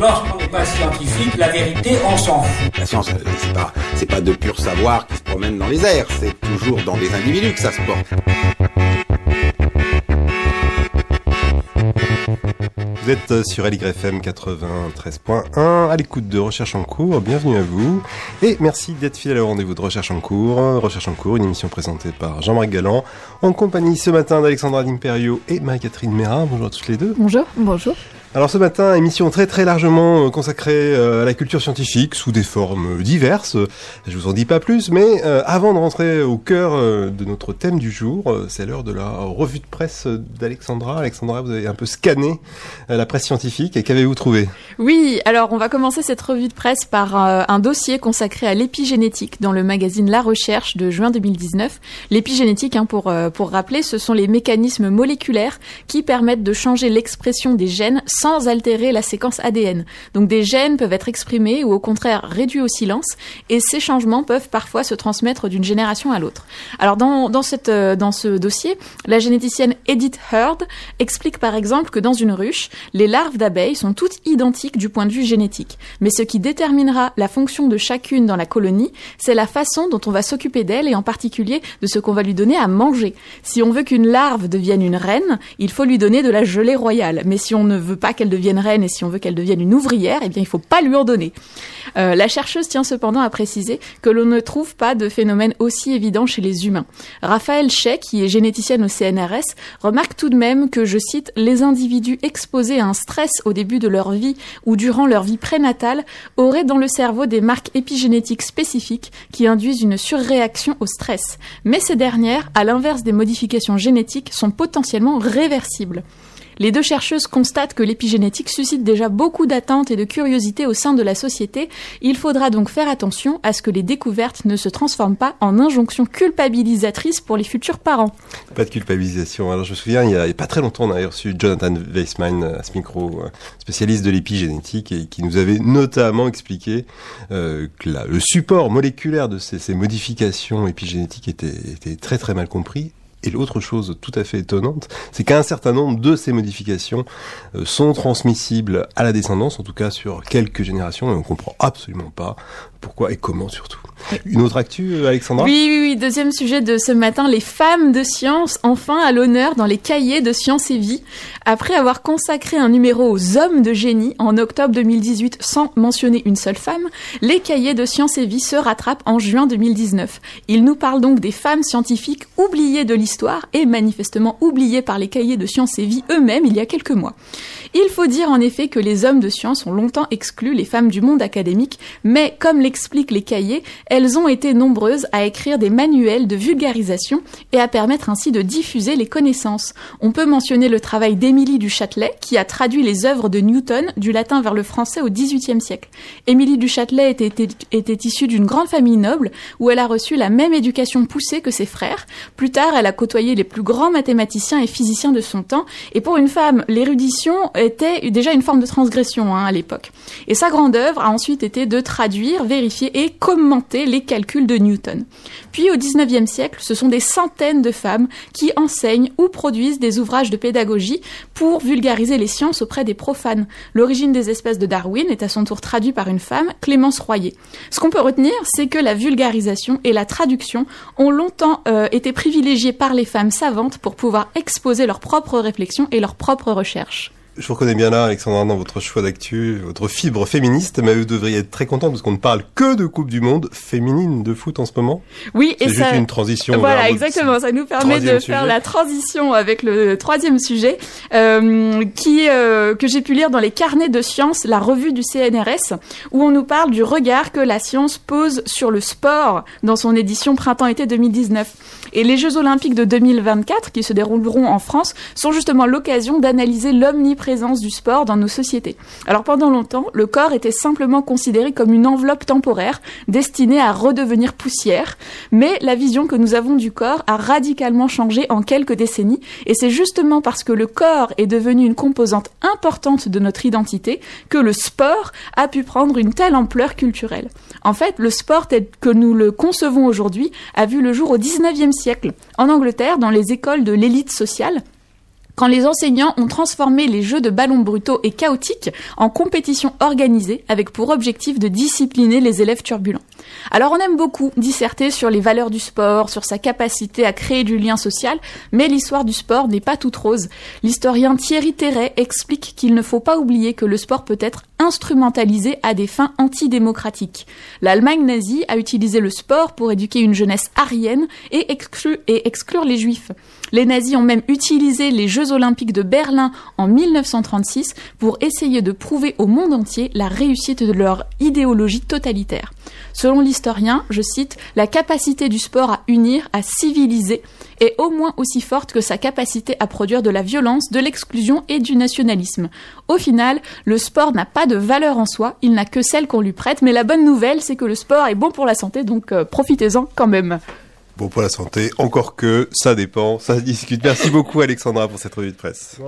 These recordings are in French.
Lorsqu'on n'est pas scientifique, la vérité, on s'en fout. La science, euh, c'est pas, c'est pas de pur savoir qui se promène dans les airs, c'est toujours dans des individus que ça se porte. Vous êtes euh, sur LYFM 93.1 à l'écoute de Recherche en cours. Bienvenue à vous. Et merci d'être fidèle au rendez-vous de Recherche en cours. Recherche en cours, une émission présentée par Jean-Marc Galland en compagnie ce matin d'Alexandra D'Imperio et Marie-Catherine Méra. Bonjour à toutes les deux. Bonjour. Bonjour. Alors ce matin, émission très très largement euh, consacrée euh, à la culture scientifique sous des formes diverses. Je vous en dis pas plus, mais euh, avant de rentrer au cœur de notre thème du jour, c'est l'heure de la revue de presse d'Alexandra. Alexandra, vous avez un peu scanné la presse scientifique et qu'avez-vous trouvé? Oui, alors on va commencer cette revue de presse par un dossier consacré à l'épigénétique dans le magazine La Recherche de juin 2019. L'épigénétique, hein, pour, pour rappeler, ce sont les mécanismes moléculaires qui permettent de changer l'expression des gènes sans altérer la séquence ADN. Donc des gènes peuvent être exprimés ou au contraire réduits au silence et ces changements peuvent parfois se transmettre d'une génération à l'autre. Alors dans, dans, cette, euh, dans ce dossier, la généticienne Edith Heard explique par exemple que dans une ruche, les larves d'abeilles sont toutes identiques du point de vue génétique. Mais ce qui déterminera la fonction de chacune dans la colonie, c'est la façon dont on va s'occuper d'elle et en particulier de ce qu'on va lui donner à manger. Si on veut qu'une larve devienne une reine, il faut lui donner de la gelée royale. Mais si on ne veut pas qu'elle devienne reine et si on veut qu'elle devienne une ouvrière, eh bien il faut pas lui en donner. Euh, la chercheuse tient cependant à préciser que l'on ne trouve pas de phénomène aussi évident chez les humains. Raphaël Chet, qui est généticienne au CNRS, remarque tout de même que, je cite, les individus exposés à un stress au début de leur vie ou durant leur vie prénatale auraient dans le cerveau des marques épigénétiques spécifiques qui induisent une surréaction au stress. Mais ces dernières, à l'inverse des modifications génétiques, sont potentiellement réversibles. Les deux chercheuses constatent que l'épigénétique suscite déjà beaucoup d'attentes et de curiosité au sein de la société. Il faudra donc faire attention à ce que les découvertes ne se transforment pas en injonctions culpabilisatrices pour les futurs parents. Pas de culpabilisation. Alors je me souviens, il n'y a, pas très longtemps, on avait reçu Jonathan Weissman à ce micro, euh, spécialiste de l'épigénétique, qui nous avait notamment expliqué euh, que le support moléculaire de ces, modifications épigénétiques était, était très très mal compris et l'autre chose tout à fait étonnante, c'est qu'un certain nombre de ces modifications euh, sont transmissibles à la descendance, en tout cas sur quelques générations, et on comprend absolument pas pourquoi et comment surtout. Une autre actu, euh, Alexandra? Oui, oui, oui, deuxième sujet de ce matin, les femmes de science, enfin à l'honneur dans les cahiers de science et vie. Après avoir consacré un numéro aux hommes de génie en octobre 2018 sans mentionner une seule femme, les cahiers de science et vie se rattrapent en juin 2019. Ils nous parlent donc des femmes scientifiques oubliées de l'histoire et manifestement oubliées par les cahiers de science et vie eux-mêmes il y a quelques mois. Il faut dire en effet que les hommes de science ont longtemps exclu les femmes du monde académique, mais comme l'expliquent les cahiers, elles ont été nombreuses à écrire des manuels de vulgarisation et à permettre ainsi de diffuser les connaissances. On peut mentionner le travail d'Émilie du Châtelet, qui a traduit les œuvres de Newton du latin vers le français au XVIIIe siècle. Émilie du Châtelet était, issue d'une grande famille noble où elle a reçu la même éducation poussée que ses frères. Plus tard, elle a côtoyé les plus grands mathématiciens et physiciens de son temps. Et pour une femme, l'érudition était déjà une forme de transgression hein, à l'époque. Et sa grande œuvre a ensuite été de traduire, et commenter les calculs de Newton. Puis au XIXe siècle, ce sont des centaines de femmes qui enseignent ou produisent des ouvrages de pédagogie pour vulgariser les sciences auprès des profanes. L'origine des espèces de Darwin est à son tour traduite par une femme, Clémence Royer. Ce qu'on peut retenir, c'est que la vulgarisation et la traduction ont longtemps euh, été privilégiées par les femmes savantes pour pouvoir exposer leurs propres réflexions et leurs propres recherches je vous reconnais bien là, Alexandra, dans votre choix d'actu, votre fibre féministe, mais vous devriez être très content parce qu'on ne parle que de Coupe du Monde féminine de foot en ce moment. Oui, et juste une transition. Voilà, exactement. Ça nous permet de faire la transition avec le troisième sujet, euh, qui euh, que j'ai pu lire dans les carnets de sciences, la revue du CNRS, où on nous parle du regard que la science pose sur le sport dans son édition printemps-été 2019. Et les Jeux Olympiques de 2024, qui se dérouleront en France, sont justement l'occasion d'analyser l'omniprésence du sport dans nos sociétés. Alors pendant longtemps, le corps était simplement considéré comme une enveloppe temporaire destinée à redevenir poussière, mais la vision que nous avons du corps a radicalement changé en quelques décennies, et c'est justement parce que le corps est devenu une composante importante de notre identité que le sport a pu prendre une telle ampleur culturelle. En fait, le sport tel que nous le concevons aujourd'hui a vu le jour au 19e siècle. En Angleterre, dans les écoles de l'élite sociale, quand les enseignants ont transformé les jeux de ballons brutaux et chaotiques en compétitions organisées avec pour objectif de discipliner les élèves turbulents. Alors on aime beaucoup disserter sur les valeurs du sport, sur sa capacité à créer du lien social, mais l'histoire du sport n'est pas toute rose. L'historien Thierry Terret explique qu'il ne faut pas oublier que le sport peut être instrumentalisé à des fins antidémocratiques. L'Allemagne nazie a utilisé le sport pour éduquer une jeunesse arienne et, exclu- et exclure les juifs. Les nazis ont même utilisé les Jeux olympiques de Berlin en 1936 pour essayer de prouver au monde entier la réussite de leur idéologie totalitaire. Selon l'historien, je cite, la capacité du sport à unir, à civiliser est au moins aussi forte que sa capacité à produire de la violence, de l'exclusion et du nationalisme. Au final, le sport n'a pas de valeur en soi, il n'a que celle qu'on lui prête, mais la bonne nouvelle, c'est que le sport est bon pour la santé, donc euh, profitez-en quand même. Bon pour la santé, encore que ça dépend, ça discute. Merci beaucoup Alexandra pour cette revue de presse.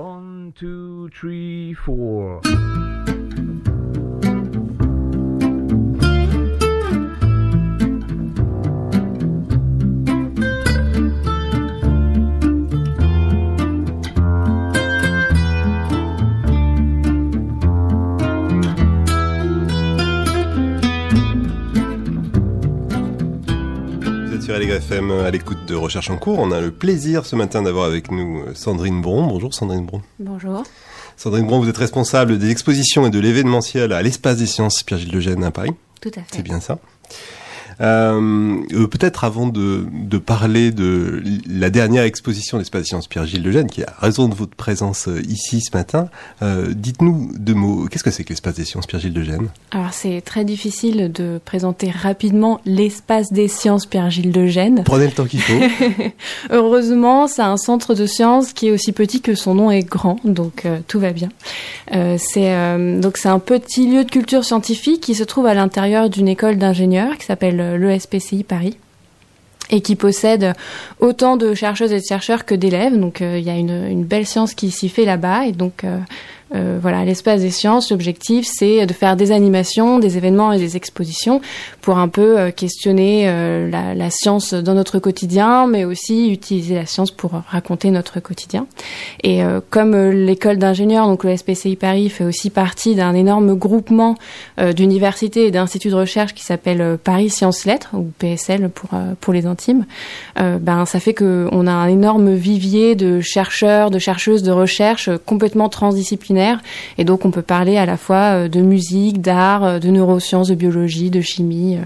Sur LGR FM à l'écoute de Recherche en cours. On a le plaisir ce matin d'avoir avec nous euh, Sandrine Bron. Bonjour Sandrine Bron. Bonjour. Sandrine Bron, vous êtes responsable des expositions et de l'événementiel à l'Espace des Sciences Pierre-Gilles Lejeune à Paris. Tout à fait. C'est bien ça. Euh, Peut-être avant de, de parler de la dernière exposition de l'Espace des Sciences Pierre-Gilles Lejeune, qui a raison de votre présence euh, ici ce matin, euh, dites-nous deux mots. Qu'est-ce que c'est que l'Espace des Sciences Pierre-Gilles Lejeune Alors c'est très difficile de présenter rapidement l'espace des sciences Pierre-Gilles de Gênes. Prenez le temps qu'il faut. Heureusement, c'est un centre de sciences qui est aussi petit que son nom est grand, donc euh, tout va bien. C'est donc c'est un petit lieu de culture scientifique qui se trouve à l'intérieur d'une école d'ingénieurs qui s'appelle euh, l'ESPCI Paris et qui possède autant de chercheuses et de chercheurs que d'élèves. Donc euh, il y a une, une belle science qui s'y fait là-bas et donc euh, euh, voilà, l'espace des sciences, l'objectif c'est de faire des animations, des événements et des expositions pour un peu euh, questionner euh, la, science dans notre quotidien, mais aussi utiliser la science pour raconter notre quotidien. Et euh, comme l'école d'ingénieurs, donc le SPCI Paris, fait aussi partie d'un énorme groupement d'universités et d'instituts de recherche qui s'appelle Paris Sciences Lettres ou PSL pour pour les intimes, ben ça fait que on a un énorme vivier de chercheurs, de chercheuses de recherche complètement transdisciplinaires et donc on peut parler à la fois euh, de musique, d'art, euh, de neurosciences, de biologie, de chimie, euh,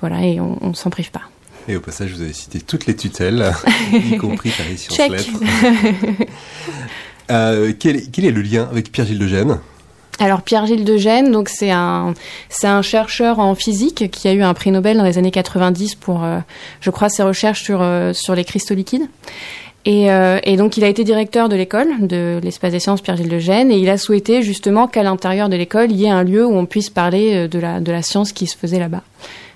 voilà et on, on s'en prive pas. Et au passage, vous avez cité toutes les tutelles, y compris Paris Sciences. Lettres. Euh, quel, est, quel est le lien avec Pierre-Gilles de Gênes Alors Pierre-Gilles de Gênes, donc c'est un c'est un chercheur en physique qui a eu un prix Nobel dans les années 90 pour euh, je crois ses recherches sur euh, sur les cristaux liquides. Et, euh, et donc il a été directeur de l'école de l'espace des sciences Pierre-Gilles de Gênes et il a souhaité justement qu'à l'intérieur de l'école il y ait un lieu où on puisse parler euh, de la de la science qui se faisait là-bas.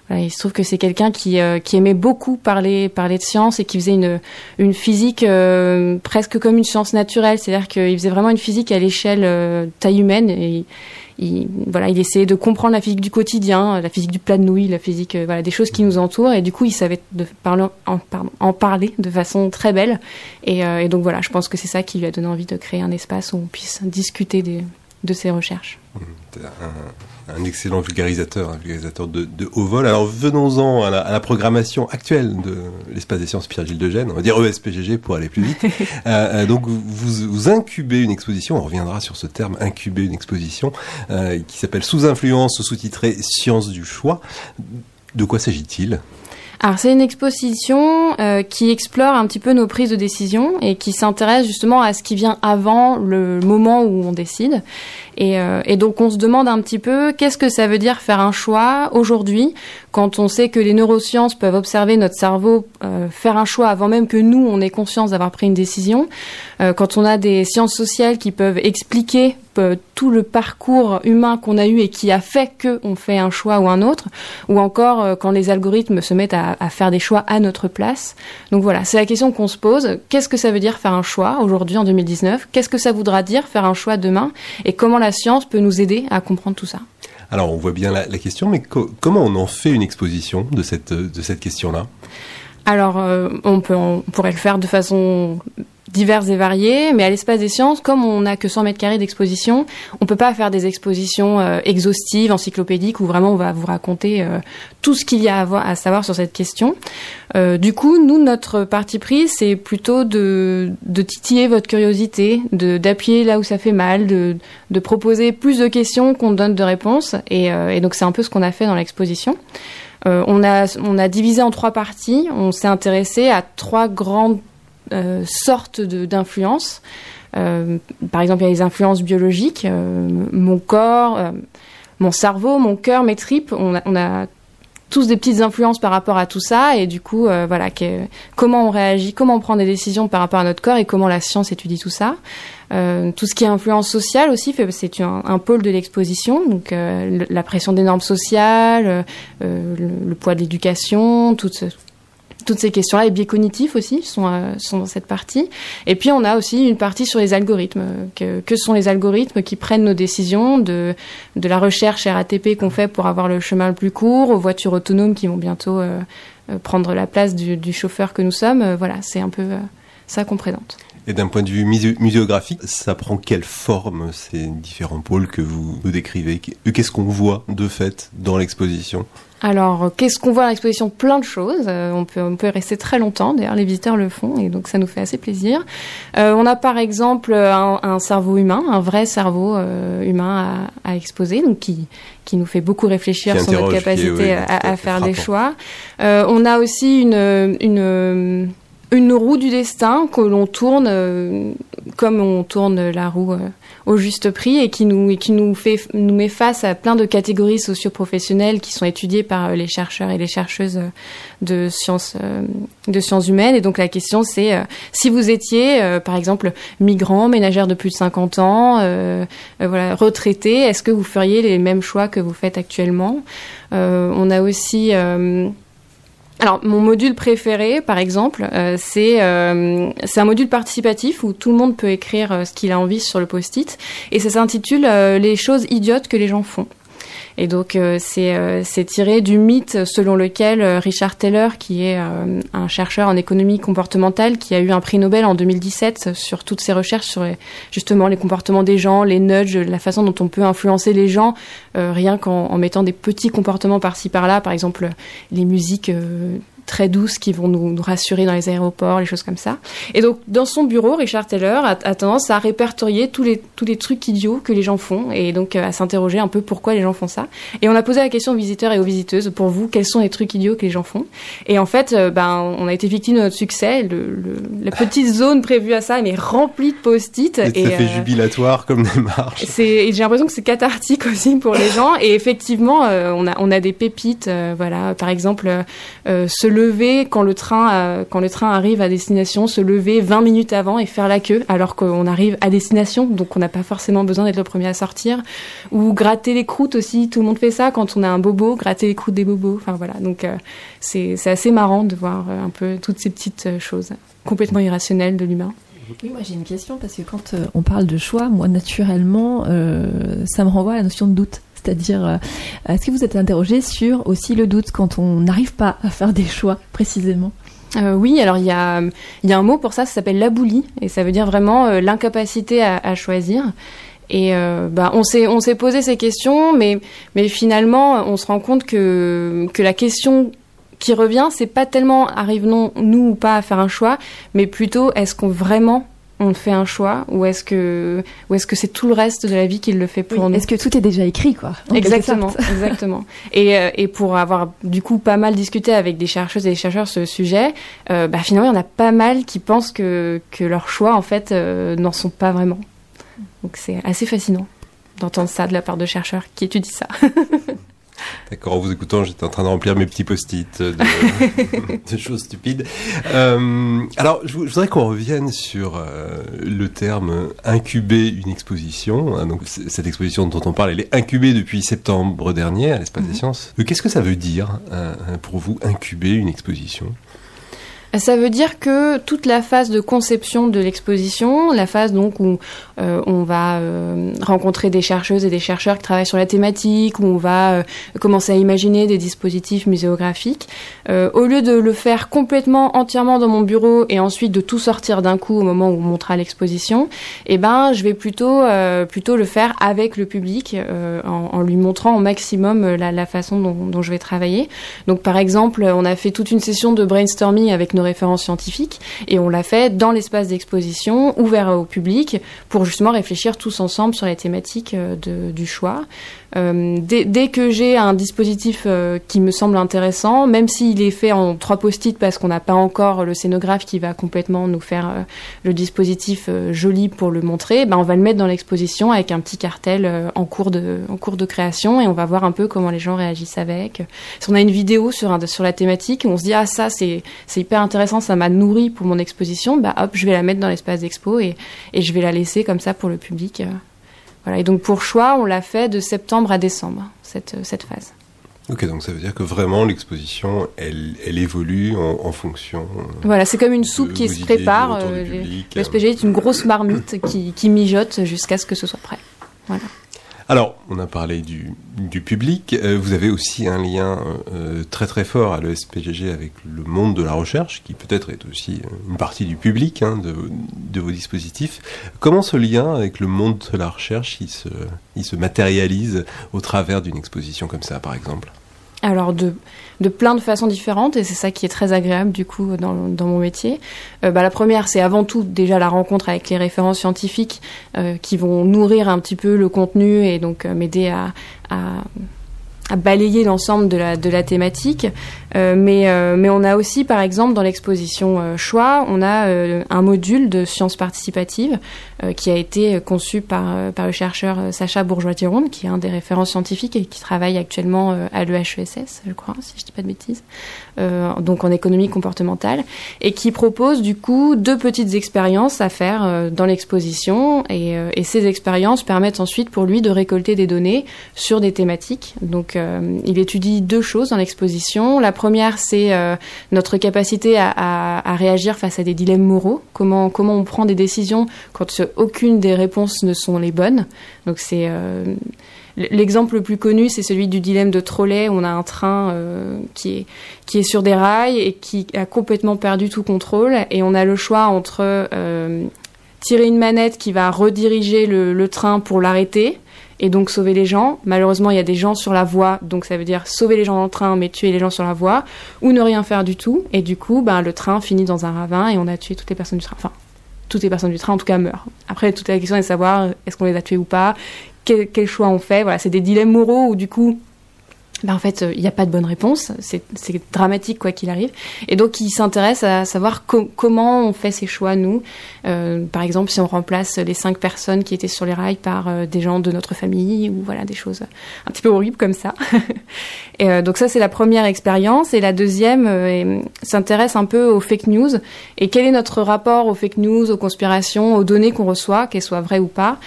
Voilà, il se trouve que c'est quelqu'un qui, euh, qui aimait beaucoup parler, parler de science et qui faisait une, une physique euh, presque comme une science naturelle. C'est-à-dire qu'il faisait vraiment une physique à l'échelle euh, taille humaine. Et il, voilà, il essayait de comprendre la physique du quotidien, la physique du plat de nouilles, la physique, euh, voilà, des choses qui nous entourent. Et du coup, il savait de parler, en, pardon, en parler de façon très belle. Et, euh, et donc voilà, je pense que c'est ça qui lui a donné envie de créer un espace où on puisse discuter des, de ses recherches. Un, un excellent vulgarisateur, un vulgarisateur de, de haut vol. Alors venons-en à la, à la programmation actuelle de l'espace des sciences Pierre-Gilles de Gênes, on va dire ESPGG pour aller plus vite. euh, euh, donc vous, vous incubez une exposition, on reviendra sur ce terme, incuber une exposition, euh, qui s'appelle Sous influence, sous-titré Sciences du choix. De quoi s'agit-il? Alors c'est une exposition euh, qui explore un petit peu nos prises de décision et qui s'intéresse justement à ce qui vient avant le moment où on décide. Et, euh, et donc on se demande un petit peu qu'est-ce que ça veut dire faire un choix aujourd'hui quand on sait que les neurosciences peuvent observer notre cerveau euh, faire un choix avant même que nous on ait conscience d'avoir pris une décision, euh, quand on a des sciences sociales qui peuvent expliquer tout le parcours humain qu'on a eu et qui a fait que on fait un choix ou un autre, ou encore quand les algorithmes se mettent à, faire des choix à notre place. Donc voilà, c'est la question qu'on se pose. Qu'est-ce que ça veut dire faire un choix aujourd'hui en 2019 Qu'est-ce que ça voudra dire faire un choix demain? Et comment science peut nous aider à comprendre tout ça Alors on voit bien la, la question, mais co- comment on en fait une exposition de cette, de cette question-là? Alors, euh, on, peut, on pourrait le faire de façon diverses et variées, mais à l'espace des sciences, comme on n'a que 100 mètres carrés d'exposition, on peut pas faire des expositions euh, exhaustives, encyclopédiques, où vraiment on va vous raconter euh, tout ce qu'il y a à, voir- à savoir sur cette question. Euh, du coup, nous, notre parti pris, c'est plutôt de, de titiller votre curiosité, d'appuyer là où ça fait mal, de, de proposer plus de questions qu'on donne de réponses, et, donc c'est un peu ce qu'on a fait dans l'exposition. On, a, on a divisé en trois parties. On s'est intéressé à trois grandes euh, sortes d'influences. Euh, par exemple, il y a les influences biologiques, euh, mon corps, euh, mon cerveau, mon cœur, mes tripes. On a, tous des petites influences par rapport à tout ça, et du coup, voilà, comment on réagit, comment on prend des décisions par rapport à notre corps, et comment la science étudie tout ça. Tout ce qui est influence sociale aussi, c'est un, pôle de l'exposition, donc la pression des normes sociales, le, poids de l'éducation, toutes, ce- toutes ces questions-là, les biais cognitifs aussi sont, euh, sont dans cette partie. Et puis on a aussi une partie sur les algorithmes. euh, Que, que sont les algorithmes qui prennent nos décisions, de, de la recherche RATP qu'on fait pour avoir le chemin le plus court, aux voitures autonomes qui vont bientôt euh, euh, prendre la place du, du chauffeur que nous sommes. Euh, voilà, c'est un peu euh, ça qu'on présente. Et d'un point de vue musé- muséographique, ça prend quelle forme ces différents pôles que vous décrivez? Qu'est-ce qu'on voit de fait dans l'exposition? Alors, qu'est-ce qu'on voit dans l'exposition Plein de choses. Euh, on, peut, on peut y rester très longtemps. D'ailleurs, les visiteurs le font et donc ça nous fait assez plaisir. Euh, on a par exemple un, un cerveau humain, un vrai cerveau euh, humain à, à exposer, donc qui, qui nous fait beaucoup réfléchir sur notre est, capacité à, à à faire des choix. On a aussi une, une, une roue du destin que l'on tourne euh, comme on tourne la roue euh, au juste prix et qui nous et qui nous fait nous met face à plein de catégories socio-professionnelles qui sont étudiées par euh, les chercheurs et les chercheuses euh, de sciences euh, de sciences humaines. Et donc la question c'est si vous étiez par exemple migrant ménagère de plus de 50 ans voilà retraité est-ce que vous feriez les mêmes choix que vous faites actuellement? On a aussi alors, mon module préféré, par exemple, euh, c'est euh, c'est un module participatif où tout le monde peut écrire euh, ce qu'il a envie sur le post-it, et ça s'intitule euh, Les choses idiotes que les gens font. Et donc, euh, c'est euh, c'est tiré du mythe selon lequel euh, Richard Taylor, qui est un chercheur en économie comportementale, qui a eu un prix Nobel en 2017 sur toutes ses recherches sur justement les comportements des gens, les nudges, la façon dont on peut influencer les gens, rien qu'en en mettant des petits comportements par-ci par-là, par exemple les musiques très douces qui vont nous, nous rassurer dans les aéroports, les choses comme ça. Et donc, dans son bureau, Richard Taylor a, a tendance à répertorier tous les, tous les trucs idiots que les gens font et donc euh, à s'interroger un peu pourquoi les gens font ça. Et on a posé la question aux visiteurs et aux visiteuses, pour vous, quels sont les trucs idiots que les gens font Et en fait, euh, ben, on a été victime de notre succès. Le, le- la petite zone prévue à ça, elle est remplie de post-it. Et ça fait euh, jubilatoire comme démarche. c'est, j'ai l'impression que c'est cathartique aussi pour les gens. Et effectivement, euh, on a on a des pépites. euh, voilà, par exemple, se lever quand le train euh, quand le train arrive à destination, se lever 20 minutes avant et faire la queue alors qu'on arrive à destination, donc on n'a pas forcément besoin d'être le premier à sortir. Ou gratter les croûtes aussi. Tout le monde fait ça quand on a un bobo, gratter les croûtes des bobos. Enfin voilà, donc euh, c'est assez marrant de voir euh, un peu toutes ces petites choses complètement irrationnelles de l'humain. Oui, moi j'ai une question parce que quand on parle de choix, moi naturellement, ça me renvoie à la notion de doute. C'est-à-dire, euh, est-ce que vous êtes interrogé sur aussi le doute quand on n'arrive pas à faire des choix précisément? Euh, oui, alors il y a, y a un mot pour ça, ça s'appelle l'aboulie, et ça veut dire vraiment euh, l'incapacité à, choisir. Et bah, on s'est on s'est posé ces questions, mais mais finalement on se rend compte que que la question qui revient, c'est pas tellement arrivons nous ou pas à faire un choix, mais plutôt est-ce qu'on vraiment on fait un choix ou est-ce que ou est-ce que c'est tout le reste de la vie qui le fait pour nous Est-ce que tout est déjà écrit, quoi Exactement, exactement. Et, euh, et pour avoir du coup pas mal discuté avec des chercheuses et des chercheurs sur ce sujet, euh, bah, finalement il y en a pas mal qui pensent que, que leurs choix en fait euh, n'en sont pas vraiment. Donc c'est assez fascinant. d'entendre ça de la part de chercheurs qui étudient ça. D'accord, en vous écoutant, j'étais en train de remplir mes petits post-it de, de choses stupides. Euh, alors, je, voudrais qu'on revienne sur euh, le terme incuber une exposition. Hein, donc, cette exposition dont on parle, elle est incubée depuis septembre dernier à l'Espace des Sciences. Euh, Qu'est-ce que ça veut dire euh, pour vous, incuber une exposition? Ça veut dire que toute la phase de conception de l'exposition, la phase donc où euh, on va euh, rencontrer des chercheuses et des chercheurs qui travaillent sur la thématique, où on va euh, commencer à imaginer des dispositifs muséographiques, euh, au lieu de le faire complètement entièrement dans mon bureau et ensuite de tout sortir d'un coup au moment où on montrera l'exposition, eh ben je vais plutôt euh, plutôt le faire avec le public euh, en, en lui montrant au maximum la, la façon dont, dont je vais travailler. Donc par exemple, on a fait toute une session de brainstorming avec nos références scientifiques et on l'a fait dans l'espace d'exposition ouvert au public pour justement réfléchir tous ensemble sur les thématiques euh, du choix. Euh, dès, dès que j'ai un dispositif euh, qui me semble intéressant, même s'il est fait en trois post-it parce qu'on n'a pas encore le scénographe qui va complètement nous faire le dispositif joli pour le montrer, ben on va le mettre dans l'exposition avec un petit cartel en cours de en cours de création et on va voir un peu comment les gens réagissent avec. Si on a une vidéo sur un, sur la thématique, on se dit ah ça c'est c'est hyper intéressant, ça m'a nourri pour mon exposition, bah hop je vais la mettre dans l'espace d'expo et et je vais la laisser comme ça pour le public. euh. Voilà. Et donc pour choix, on l'a fait de septembre à décembre cette cette phase. Ok, donc ça veut dire que vraiment l'exposition, elle, elle évolue en, en fonction. euh, Voilà, c'est comme une soupe qui se prépare. euh, le SPG est une grosse marmite qui, qui mijote jusqu'à ce que ce soit prêt. Voilà. Alors, on a parlé du, du public. Euh, vous avez aussi un lien euh, très très fort à l'ESPGG avec le monde de la recherche, qui peut-être est aussi euh, une partie du public hein, de, vos dispositifs. Comment ce lien avec le monde de la recherche, se, il se matérialise au travers d'une exposition comme ça, par exemple? Alors de, de plein de façons différentes et c'est ça qui est très agréable du coup dans, dans mon métier. Euh, bah, la première c'est avant tout déjà la rencontre avec les références scientifiques euh, qui vont nourrir un petit peu le contenu et donc euh, m'aider à, à, à balayer l'ensemble de la, de la thématique. Euh, mais, euh, mais on a aussi par exemple dans l'exposition euh, choix, on a un module de sciences participatives qui a été conçu par, le chercheur Sacha Bourgeois-Tironde, qui est un des références scientifiques et qui travaille actuellement à l'EHESS, je crois, si je dis pas de bêtises, donc en économie comportementale, et qui propose du coup deux petites expériences à faire dans l'exposition, et, et ces expériences permettent ensuite pour lui de récolter des données sur des thématiques. Donc il étudie deux choses dans l'exposition. La première, c'est euh, notre capacité à, réagir face à des dilemmes moraux, comment, on prend des décisions quand aucune des réponses ne sont les bonnes. Donc c'est euh, l'exemple le plus connu, c'est celui du dilemme de Trolley. On a un train euh, qui est sur des rails et qui a complètement perdu tout contrôle, et on a le choix entre tirer une manette qui va rediriger le train pour l'arrêter et donc sauver les gens. Malheureusement, il y a des gens sur la voie, donc ça veut dire sauver les gens dans le train, mais tuer les gens sur la voie, ou ne rien faire du tout. Et du coup, ben, le train finit dans un ravin et on a tué toutes les personnes du train. Enfin, toutes les personnes du train, en tout cas, meurent. Après, toute la question est de savoir est-ce qu'on les a tués ou pas, quel, quel choix on fait? Voilà, c'est des dilemmes moraux où du coup, ben, en fait, il n'y a pas de bonne réponse. C'est dramatique quoi qu'il arrive. Et donc, il s'intéresse à savoir co- comment on fait ces choix, nous. Euh, par exemple, si on remplace les cinq personnes qui étaient sur les rails par euh, des gens de notre famille, ou voilà, des choses un petit peu horribles comme ça. et, euh, donc ça, c'est la première expérience. Et la deuxième s'intéresse un peu aux fake news. Et quel est notre rapport aux fake news, aux conspirations, aux données qu'on reçoit, qu'elles soient vraies ou pas?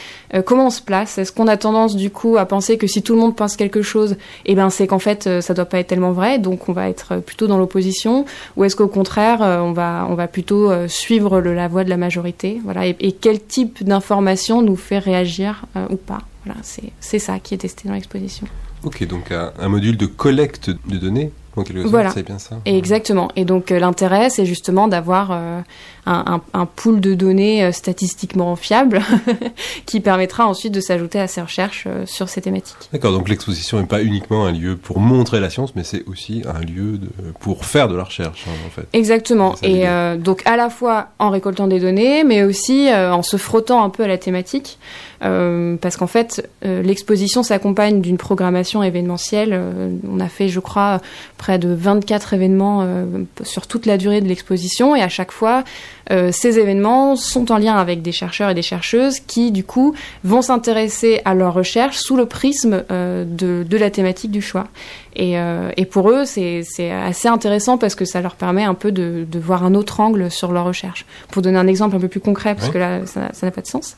Comment on se place? Est-ce qu'on a tendance, du coup, à penser que si tout le monde pense quelque chose, eh ben, c'est qu'en fait, euh, ça doit pas être tellement vrai, donc on va être euh, plutôt dans l'opposition Ou est-ce qu'au contraire, euh, on va, on va plutôt suivre le- la voie de la majorité voilà, et, et quel type d'information nous fait réagir euh, ou pas voilà, c'est, c'est ça qui est testé dans l'exposition. Ok, donc un, un module de collecte de données, en quelque sorte, Voilà. c'est bien ça Et exactement. Et donc l'intérêt, c'est justement d'avoir euh, un, un, un pool de données euh, statistiquement fiable qui permettra ensuite de s'ajouter à ces recherches euh, sur ces thématiques. D'accord, donc l'exposition n'est pas uniquement un lieu pour montrer la science, mais c'est aussi un lieu de- pour faire de la recherche, hein, en fait. Exactement. Et euh, donc à la fois en récoltant des données, mais aussi euh, en se frottant un peu à la thématique, Euh, parce qu'en fait, l'exposition s'accompagne d'une programmation événementielle. On a fait, je crois, près de 24 événements sur toute la durée de l'exposition, et à chaque fois, euh, ces événements sont en lien avec des chercheurs et des chercheuses qui, du coup, vont s'intéresser à leur recherche sous le prisme euh, de, de la thématique du choix. Et, euh, et pour eux, c'est assez intéressant parce que ça leur permet un peu de, de voir un autre angle sur leur recherche. Pour donner un exemple un peu plus concret, parce Ouais. que là, ça n'a pas de sens.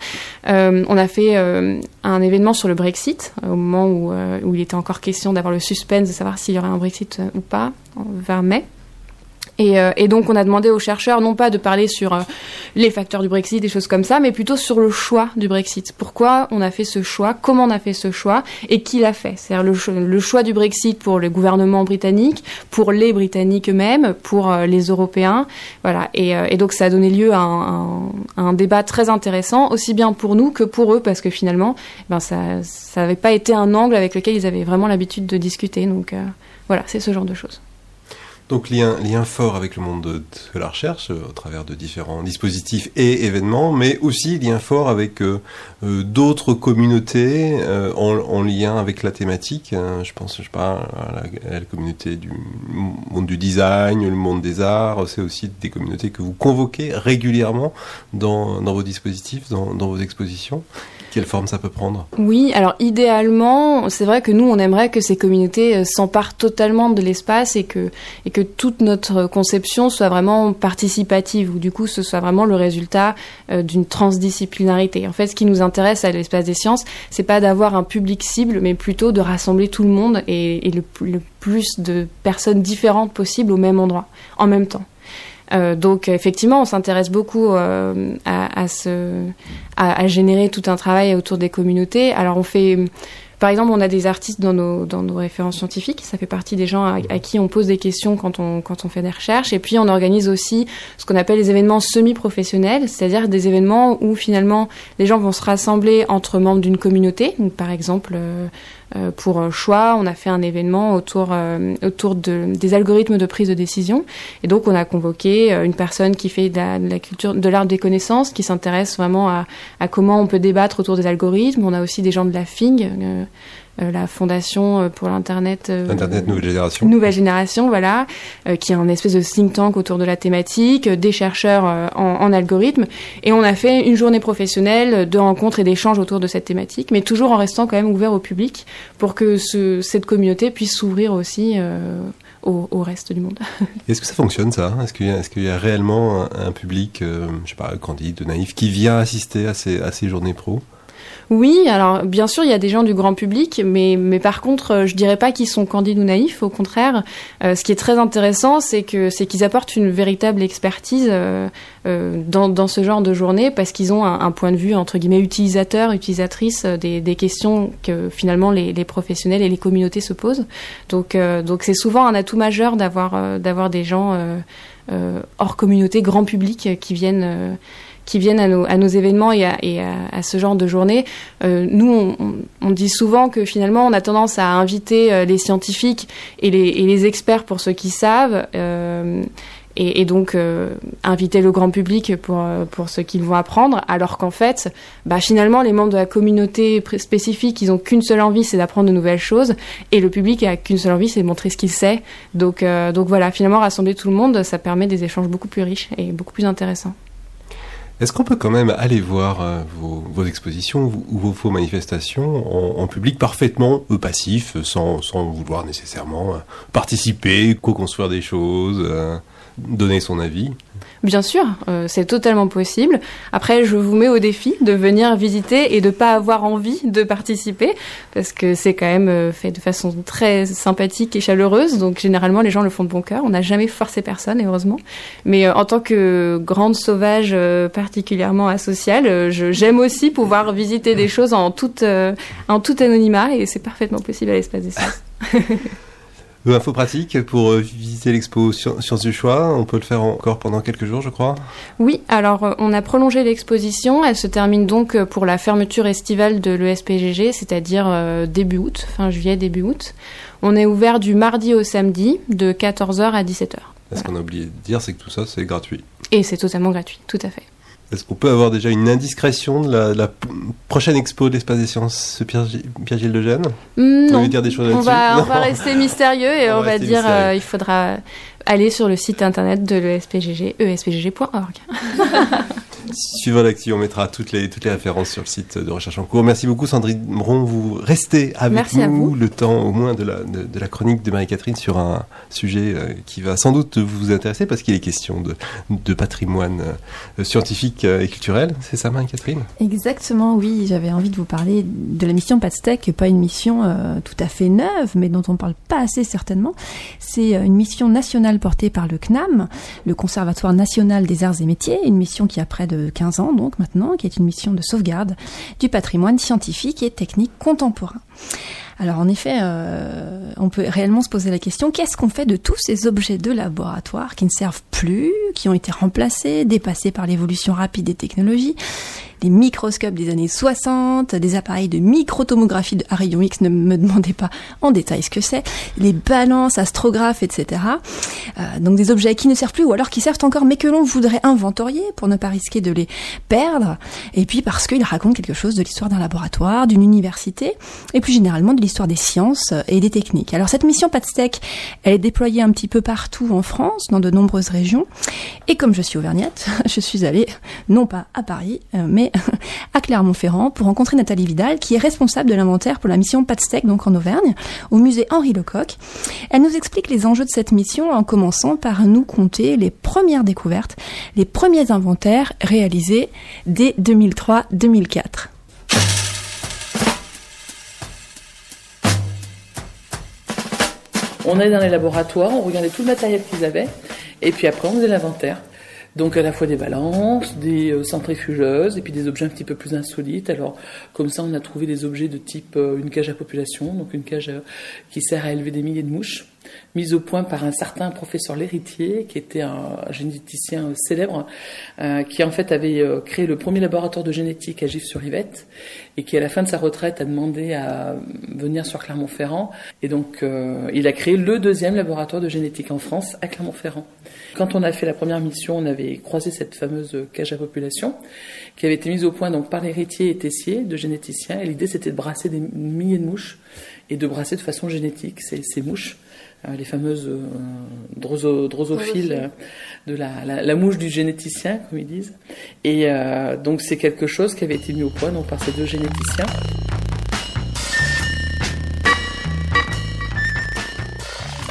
Euh, on a fait euh, un événement sur le Brexit, au moment où, euh, où il était encore question d'avoir le suspense de savoir s'il y aurait un Brexit ou pas, vers mai. Et, euh, et donc on a demandé aux chercheurs non pas de parler sur euh, les facteurs du Brexit, des choses comme ça, mais plutôt sur le choix du Brexit. Pourquoi on a fait ce choix, comment on a fait ce choix? Et qui l'a fait? C'est-à-dire le, cho- le choix du Brexit pour le gouvernement britannique, pour les Britanniques eux-mêmes, pour euh, les Européens. Voilà. Et, donc ça a donné lieu à un, débat très intéressant, aussi bien pour nous que pour eux, parce que finalement, ben ça n'avait pas été un angle avec lequel ils avaient vraiment l'habitude de discuter. Donc voilà, c'est ce genre de choses. Donc lien, lien fort avec le monde de, la recherche euh, au travers de différents dispositifs et événements, mais aussi lien fort avec euh, euh, d'autres communautés euh, en, en lien avec la thématique. hein. je pense, je sais à la, la communauté du monde du design, le monde des arts. C'est aussi des communautés que vous convoquez régulièrement dans, dans vos dispositifs, dans, dans vos expositions. Quelle forme ça peut prendre Oui, alors idéalement, c'est vrai que nous, on aimerait que ces communautés euh, s'emparent totalement de l'espace et que, et que toute notre conception soit vraiment participative, ou du coup, ce soit vraiment le résultat euh, d'une transdisciplinarité. En fait, ce qui nous intéresse à l'espace des sciences, c'est pas d'avoir un public cible, mais plutôt de rassembler tout le monde et, le, plus de personnes différentes possible au même endroit, en même temps. Euh, donc effectivement, on s'intéresse beaucoup euh, à, à, ce, à, à générer tout un travail autour des communautés. Alors on fait, par exemple, on a des artistes dans nos, dans nos références scientifiques. Ça fait partie des gens à, qui on pose des questions quand on, quand on fait des recherches. Et puis on organise aussi ce qu'on appelle les événements semi-professionnels, c'est-à-dire des événements où finalement les gens vont se rassembler entre membres d'une communauté. Par exemple. Euh, pour un choix, on a fait un événement autour euh, autour de, des algorithmes de prise de décision. Et donc, on a convoqué euh, une personne qui fait de la, de la culture, de l'art des connaissances, qui s'intéresse vraiment à, à, comment on peut débattre autour des algorithmes. On a aussi des gens de la FING. Euh, la fondation pour l'internet euh, internet nouvelle génération. Nouvelle génération voilà euh, qui est un espèce de think tank autour de la thématique euh, des chercheurs en, en algorithme. Et on a fait une journée professionnelle de rencontres et d'échanges autour de cette thématique mais toujours en restant quand même ouvert au public pour que ce, cette communauté puisse s'ouvrir aussi euh, au, au, reste du monde. Est-ce que ça fonctionne ça? Est-ce qu'il y, est qu y, a réellement un, un public, euh, je sais pas, candide, naïf, qui vient assister à ces, à ces journées pro? Oui, alors bien sûr, il y a des gens du grand public, mais, par contre, je dirais pas qu'ils sont candides ou naïfs. Au contraire, euh, ce qui est très intéressant, c'est que c'est qu'ils apportent une véritable expertise euh, euh, dans, ce genre de journée, parce qu'ils ont un, point de vue entre guillemets utilisateur, utilisatrice des, questions que finalement les, professionnels et les communautés se posent. Donc, euh, c'est souvent un atout majeur d'avoir euh, des gens euh, hors communauté, grand public, qui viennent qui viennent à nos, événements et, à, ce genre de journée. Euh, nous, on, dit souvent que finalement, on a tendance à inviter euh, les scientifiques et les, experts pour ceux qui savent. Euh, et, donc inviter le grand public pour, pour ce qu'ils vont apprendre, alors qu'en fait, bah, finalement, les membres de la communauté spécifique, ils n'ont qu'une seule envie, c'est d'apprendre de nouvelles choses, et le public a qu'une seule envie, c'est de montrer ce qu'il sait. Donc voilà, finalement, rassembler tout le monde, ça permet des échanges beaucoup plus riches et beaucoup plus intéressants. Est-ce qu'on peut quand même aller voir euh, vos, expositions ou vos, vos manifestations en, public parfaitement euh, passif, sans, sans, vouloir nécessairement euh, participer, co-construire des choses, donner son avis Bien sûr, euh, c'est totalement possible. Après, je vous mets au défi de venir visiter et de pas avoir envie de participer, parce que c'est quand même euh, fait de façon très sympathique et chaleureuse. Donc généralement, les gens le font de bon cœur. On n'a jamais forcé personne, heureusement. Mais euh, en tant que grande sauvage particulièrement asociale, j'aime aussi pouvoir visiter des choses en en tout anonymat, et c'est parfaitement possible à l'espace des sciences. Euh, info pratique pour euh, visiter l'expo Sciences du choix, on peut le faire encore pendant quelques jours, je crois. Oui, alors euh, on a prolongé l'exposition. Elle se termine donc pour la fermeture estivale de l'ESPGG, c'est-à-dire début août, fin juillet, début août. On est ouvert du mardi au samedi, de 14h à 17h. Ce qu'on a oublié de dire, c'est que tout ça, c'est gratuit. Et c'est totalement gratuit, tout à fait. Est-ce qu'on peut avoir déjà une indiscrétion de la, de la p- prochaine expo de l'espace des sciences Pierre-Gilles Pierre-Gilles de Gênes dire des choses on va, on Non. va rester mystérieux et On on, va dire euh, il faudra aller sur le site internet de l'ESPGG, espgg.org. Suivant l'actu, on mettra toutes les, toutes les références sur le site de recherche en cours. Merci beaucoup Sandrine Bron, vous restez avec Merci à nous vous. le temps au moins de la, de, de la chronique de Marie-Catherine sur un sujet euh, qui va sans doute vous intéresser parce qu'il est question de, de patrimoine euh, scientifique euh, et culturel. C'est ça Marie-Catherine? Exactement, oui. J'avais envie de vous parler de la mission Padstec, pas une mission euh, tout à fait neuve, mais dont on parle pas assez certainement. C'est une mission nationale portée par le CNAM, le Conservatoire national des arts et métiers, une mission qui a près de 15 ans donc maintenant, qui est une mission de sauvegarde du patrimoine scientifique et technique contemporain. Alors en effet, euh, on peut réellement se poser la question, qu'est-ce qu'on fait de tous ces objets de laboratoire qui ne servent plus, qui ont été remplacés, dépassés par l'évolution rapide des technologies? Les microscopes des années 60, des appareils de microtomographie de rayon X, ne me demandez pas en détail ce que c'est, les balances, astrographes, etc. Euh, donc des objets qui ne servent plus ou alors qui servent encore mais que l'on voudrait inventorier pour ne pas risquer de les perdre. Et puis parce qu'ils racontent quelque chose de l'histoire d'un laboratoire, d'une université et plus généralement de l'histoire des sciences et des techniques. Alors cette mission PADSTEC, elle est déployée un petit peu partout en France, dans de nombreuses régions. Et comme je suis auvergnate, je suis allée non pas à Paris, euh, à Clermont-Ferrand pour rencontrer Nathalie Vidal, qui est responsable de l'inventaire pour la mission PADSTEC, donc en Auvergne, au musée Henri Lecoq. Elle nous explique les enjeux de cette mission en commençant par nous compter les premières découvertes, les premiers inventaires réalisés dès 2003-2004. On allait dans les laboratoires, on regardait tout le matériel qu'ils avaient, et puis après on faisait l'inventaire. Donc à la fois des balances, des euh, centrifugeuses, et puis des objets un petit peu plus insolites. Alors comme ça, on a trouvé des objets de type euh, une cage à population, donc une cage euh, qui sert à élever des milliers de mouches, mise au point par un certain professeur Léritier, qui était un généticien célèbre, qui en fait avait créé le premier laboratoire de génétique à Gif-sur-Yvette, et qui à la fin de sa retraite a demandé à venir sur Clermont-Ferrand, et donc il a créé le deuxième laboratoire de génétique en France à Clermont-Ferrand. Quand on a fait la première mission, on avait croisé cette fameuse cage à population qui avait été mise au point donc par l'héritier et Tessier, de généticiens. Et l'idée, c'était de brasser des milliers de mouches et de brasser de façon génétique ces, ces mouches, euh, les fameuses euh, droso- drosophiles euh, de la, la, la mouche du généticien, comme ils disent. Et donc, c'est quelque chose qui avait été mis au point donc, par ces deux généticiens.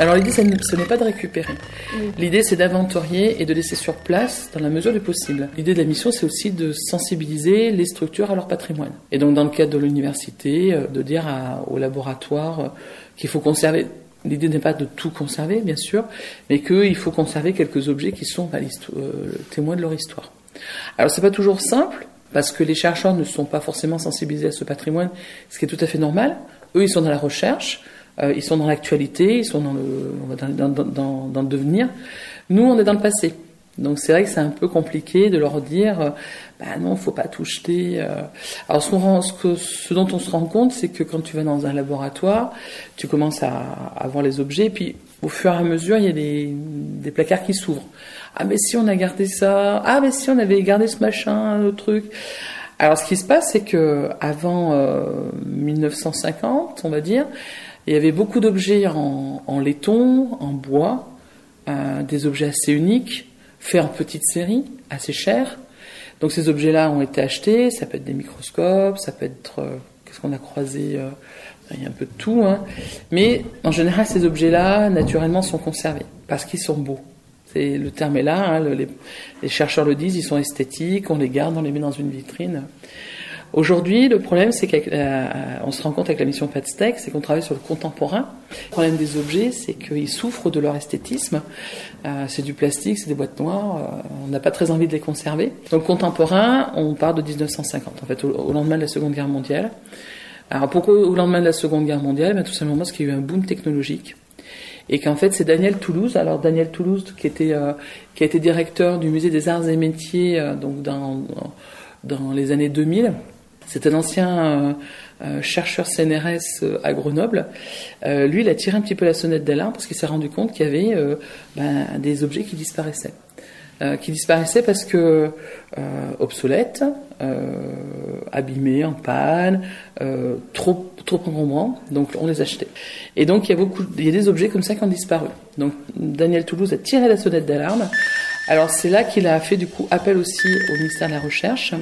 Alors l'idée, ce n'est- pas de récupérer. L'idée, c'est d'inventorier et de laisser sur place dans la mesure du possible. L'idée de la mission, c'est aussi de sensibiliser les structures à leur patrimoine. Et donc, dans le cadre de l'université, euh, de dire à- au laboratoire euh, qu'il faut conserver. L'idée n'est pas de tout conserver, bien sûr, mais qu'il faut conserver quelques objets qui sont bah, euh, témoins de leur histoire. Alors, c'est pas toujours simple, parce que les chercheurs ne sont pas forcément sensibilisés à ce patrimoine, ce qui est tout à fait normal. Eux, ils sont dans la recherche, euh, ils sont dans l'actualité, ils sont dans le, dans, dans, dans, dans le devenir. Nous, on est dans le passé. Donc c'est vrai que c'est un peu compliqué de leur dire, euh, bah non, faut pas tout jeter. euh. Alors ce, ce, que- ce dont on se rend compte, c'est que quand tu vas dans un laboratoire, tu commences à, à voir les objets, et puis au fur et à mesure, il y a des, des placards qui s'ouvrent. Ah mais si on a gardé ça, ah mais si on avait gardé ce machin, le truc. Alors ce qui se passe, c'est que avant euh, 1950, on va dire, il y avait beaucoup d'objets en, laiton, en bois, euh, des objets assez uniques, faits en petite série, assez chers. Donc ces objets-là ont été achetés, ça peut être des microscopes, ça peut être, euh, qu'est-ce qu'on a croisé, euh, il y a un peu de tout, hein. mais en général ces objets-là, naturellement, sont conservés, parce qu'ils sont beaux. Le terme est là, hein, le- les, les chercheurs le disent, ils sont esthétiques, on les garde, on les met dans une vitrine. Aujourd'hui, le problème, c'est qu'on se rend compte avec la mission PADSTEC, c'est qu'on travaille sur le contemporain. Le problème des objets, c'est qu'ils souffrent de leur esthétisme. Euh, c'est du plastique, c'est des boîtes noires, euh, on n'a pas très envie de les conserver. Donc contemporain, on part de 1950, en fait, au, lendemain de la Seconde Guerre mondiale. Alors pourquoi au lendemain de la Seconde Guerre mondiale? Ben, Tout simplement parce qu'il y a eu un boom technologique et qu'en fait c'est Daniel Toulouse. Alors Daniel Toulouse qui était euh, qui a été directeur du musée des arts et métiers donc dans dans les années 2000. C'est un ancien euh, euh, chercheur CNRS euh, à Grenoble. Lui, il a tiré un petit peu la sonnette d'alarme parce qu'il s'est rendu compte qu'il y avait ben, des objets qui disparaissaient. qui disparaissaient parce que obsolètes, abîmés, en panne, trop trop encombrants, donc on les achetait. Et donc il y a beaucoup, il y a des objets comme ça qui ont disparu. Donc Daniel Toulouse a tiré la sonnette d'alarme. Alors c'est là qu'il a fait du coup appel aussi au ministère de la Recherche.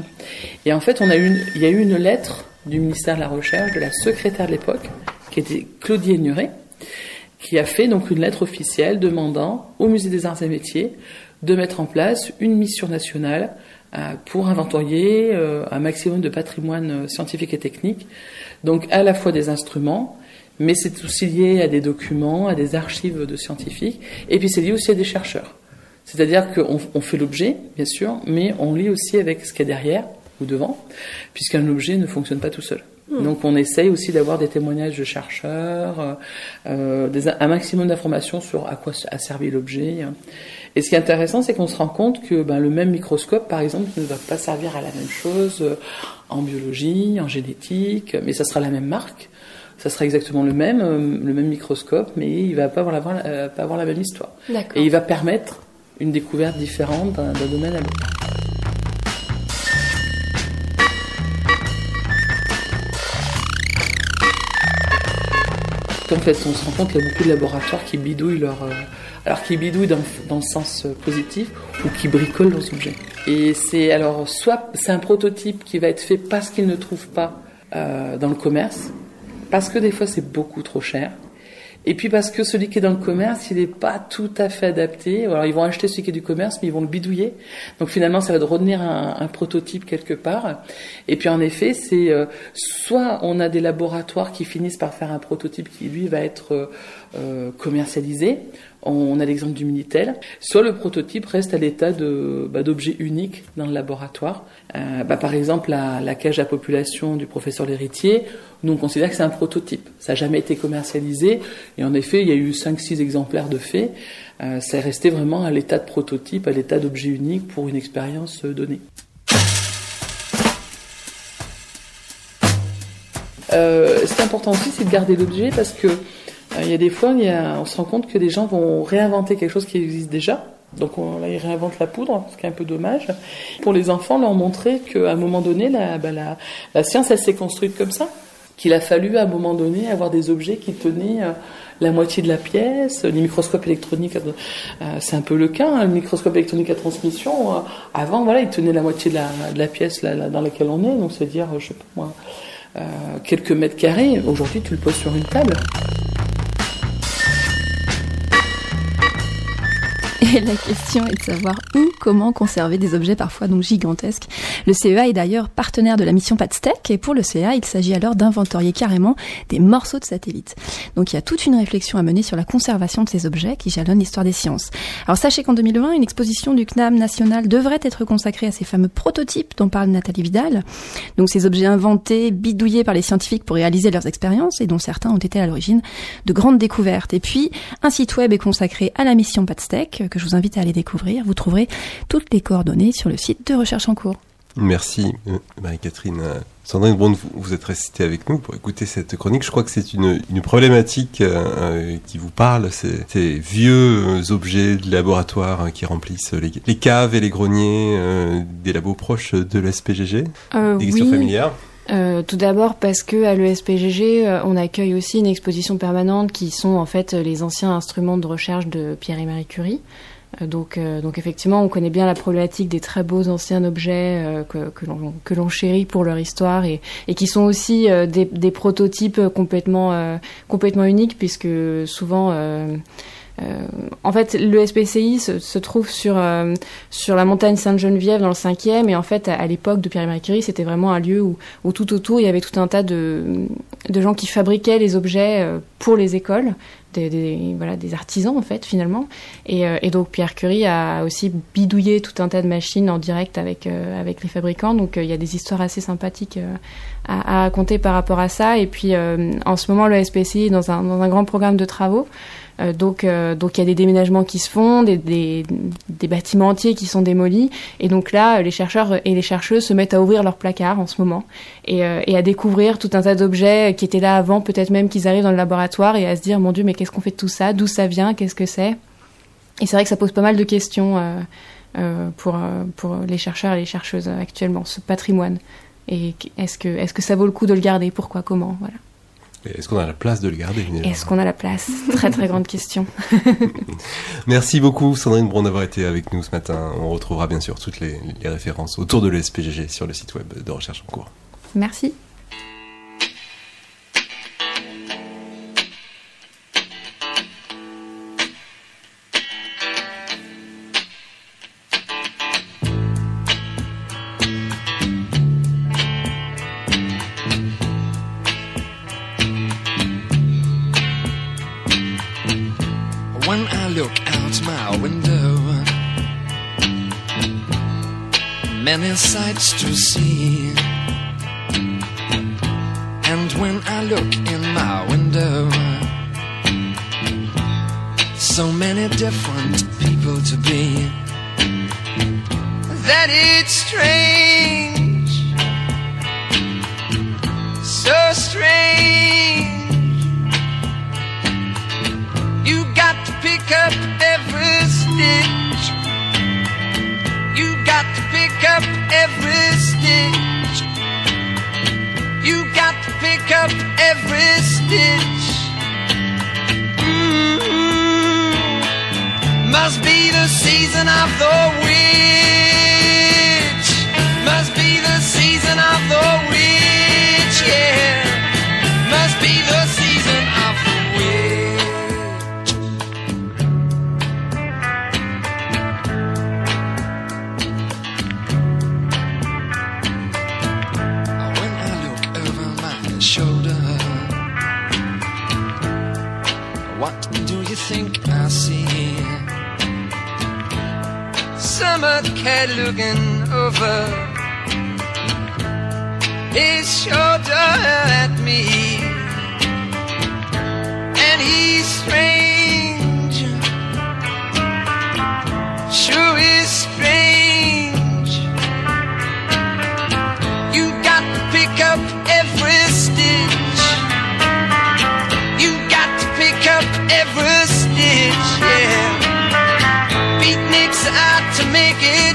Et en fait, on a une, il y a eu une lettre du ministère de la Recherche de la secrétaire de l'époque, qui était Claudie Aigneret, qui a fait donc une lettre officielle demandant au Musée des Arts et Métiers de mettre en place une mission nationale euh, pour inventorier euh, un maximum de patrimoine euh, scientifique et technique, donc à la fois des instruments, mais c'est aussi lié à des documents, à des archives de scientifiques, et puis c'est lié aussi à des chercheurs. C'est-à-dire qu'on on fait l'objet, bien sûr, mais on lit aussi avec ce qu'il y a derrière ou devant, puisqu'un objet ne fonctionne pas tout seul. Hmm. Donc on essaye aussi d'avoir des témoignages de chercheurs, euh, euh, des- un maximum d'informations sur à quoi a servi l'objet. Et ce qui est intéressant, c'est qu'on se rend compte que ben, le même microscope, par exemple, ne va pas servir à la même chose euh, en biologie, en génétique, mais ça sera la même marque. Ça sera exactement le même, le même microscope, mais il va pas avoir la, pas avoir la même histoire. Et il va permettre une découverte différente d'un domaine à l'autre. En fait, on se rend compte qu'il y a beaucoup de laboratoires qui bidouillent leur, euh, alors qui bidouillent dans, dans le sens euh, positif ou qui bricolent leurs objets. Et c'est alors soit c'est un prototype qui va être fait parce qu'ils ne trouvent pas euh, dans le commerce, parce que des fois c'est beaucoup trop cher. Et puis parce que celui qui est dans le commerce, il n'est pas tout à fait adapté. Alors ils vont acheter celui qui est du commerce, mais ils vont le bidouiller. Donc finalement, ça va de retenir un, un prototype quelque part. Et puis en effet, c'est euh, soit on a des laboratoires qui finissent par faire un prototype qui lui va être euh, euh, commercialisé. On a l'exemple du Minitel. Soit le prototype reste à l'état bah, d'objet unique dans le laboratoire. Euh, bah, par exemple, la, cage à population du professeur Lhéritier, nous on considère que c'est un prototype. Ça n'a jamais été commercialisé. Et en effet, il y a eu 5-6 exemplaires de fait. Euh, ça est resté vraiment à l'état de prototype, à l'état d'objet unique pour une expérience donnée. Euh, c'est important aussi, c'est de garder l'objet parce que il y a des fois, il on se rend compte que des gens vont réinventer quelque chose qui existe déjà. Donc on- là, ils réinventent la poudre, ce qui est un peu dommage. Pour les enfants, leur montrer qu'à un moment donné, la, bah, la, science, elle s'est construite comme ça. Qu'il a fallu à un moment donné avoir des objets qui tenaient euh, la moitié de la pièce. Les microscopes électroniques, euh, c'est un peu le cas. hein. Le microscope électronique à transmission, euh, avant, voilà, il tenait la moitié de la, pièce dans laquelle on est. Donc c'est-à-dire, euh, je sais pas moi, euh, quelques mètres carrés. Aujourd'hui, tu le poses sur une table. Et la question est de savoir où, comment conserver des objets parfois donc gigantesques. Le CEA est d'ailleurs partenaire de la mission PATSTEC et pour le CEA, il s'agit alors d'inventorier carrément des morceaux de satellites. Donc il y a toute une réflexion à mener sur la conservation de ces objets qui jalonnent l'histoire des sciences. Alors sachez qu'en 2020, une exposition du CNAM national devrait être consacrée à ces fameux prototypes dont parle Nathalie Vidal. Donc ces objets inventés, bidouillés par les scientifiques pour réaliser leurs expériences et dont certains ont été à l'origine de grandes découvertes. Et puis, un site web est consacré à la mission PATSTEC que je vous invite à aller découvrir. Vous trouverez toutes les coordonnées sur le site de recherche en cours. Merci euh, Marie-Catherine. Euh, Sandrine Brun, vous, vous êtes restée avec nous pour écouter cette chronique. Je crois que c'est une, une problématique euh, qui vous parle, c'est ces vieux objets de laboratoire hein, qui remplissent les, les caves et les greniers euh, des labos proches de l'SPGG. Euh, des questions oui. familières Euh, tout d'abord parce que à l'ESPGG, euh, on accueille aussi une exposition permanente qui sont en fait euh, les anciens instruments de recherche de Pierre et Marie Curie. Euh, donc, euh, donc effectivement, on connaît bien la problématique des très beaux anciens objets que, que l'on chérit pour leur histoire et, et qui sont aussi des, des prototypes complètement complètement uniques puisque souvent en fait, le SPCI se, trouve sur euh, sur la montagne Sainte-Geneviève dans le 5e et en fait à, l'époque de Pierre et Marie Curie, c'était vraiment un lieu où, tout autour il y avait tout un tas de de gens qui fabriquaient les objets euh, pour les écoles, des, voilà des artisans en fait finalement. Et, euh, donc Pierre Curie a aussi bidouillé tout un tas de machines en direct avec euh, avec les fabricants. Donc euh, il y a des histoires assez sympathiques euh, à, à raconter par rapport à ça. Et puis euh, en ce moment le SPCI est dans un dans un grand programme de travaux. Euh, donc, euh, donc il y a des déménagements qui se font, des, des, des bâtiments entiers qui sont démolis, et donc là, les chercheurs et les chercheuses se mettent à ouvrir leurs placards en ce moment et, euh, et à découvrir tout un tas d'objets qui étaient là avant, peut-être même qu'ils arrivent dans le laboratoire et à se dire, mon Dieu, mais qu'est-ce qu'on fait de tout ça? D'où ça vient? Qu'est-ce que c'est? Et c'est vrai que ça pose pas mal de questions. Euh, euh, pour, euh, pour les chercheurs et les chercheuses actuellement, ce patrimoine. Et est-ce que, est que ça vaut le coup de le garder? Pourquoi? Comment? Voilà. Est-ce qu'on a la place de le garder Est-ce qu'on a la place? Très très grande question. Merci beaucoup Sandrine Bron d'avoir été avec nous ce matin. On retrouvera bien sûr toutes les, les références autour de l'ESPGG sur le site web de recherche en cours. Merci. To see. Think I see? Summer cat looking over his shoulder at me, and he's strange. Make it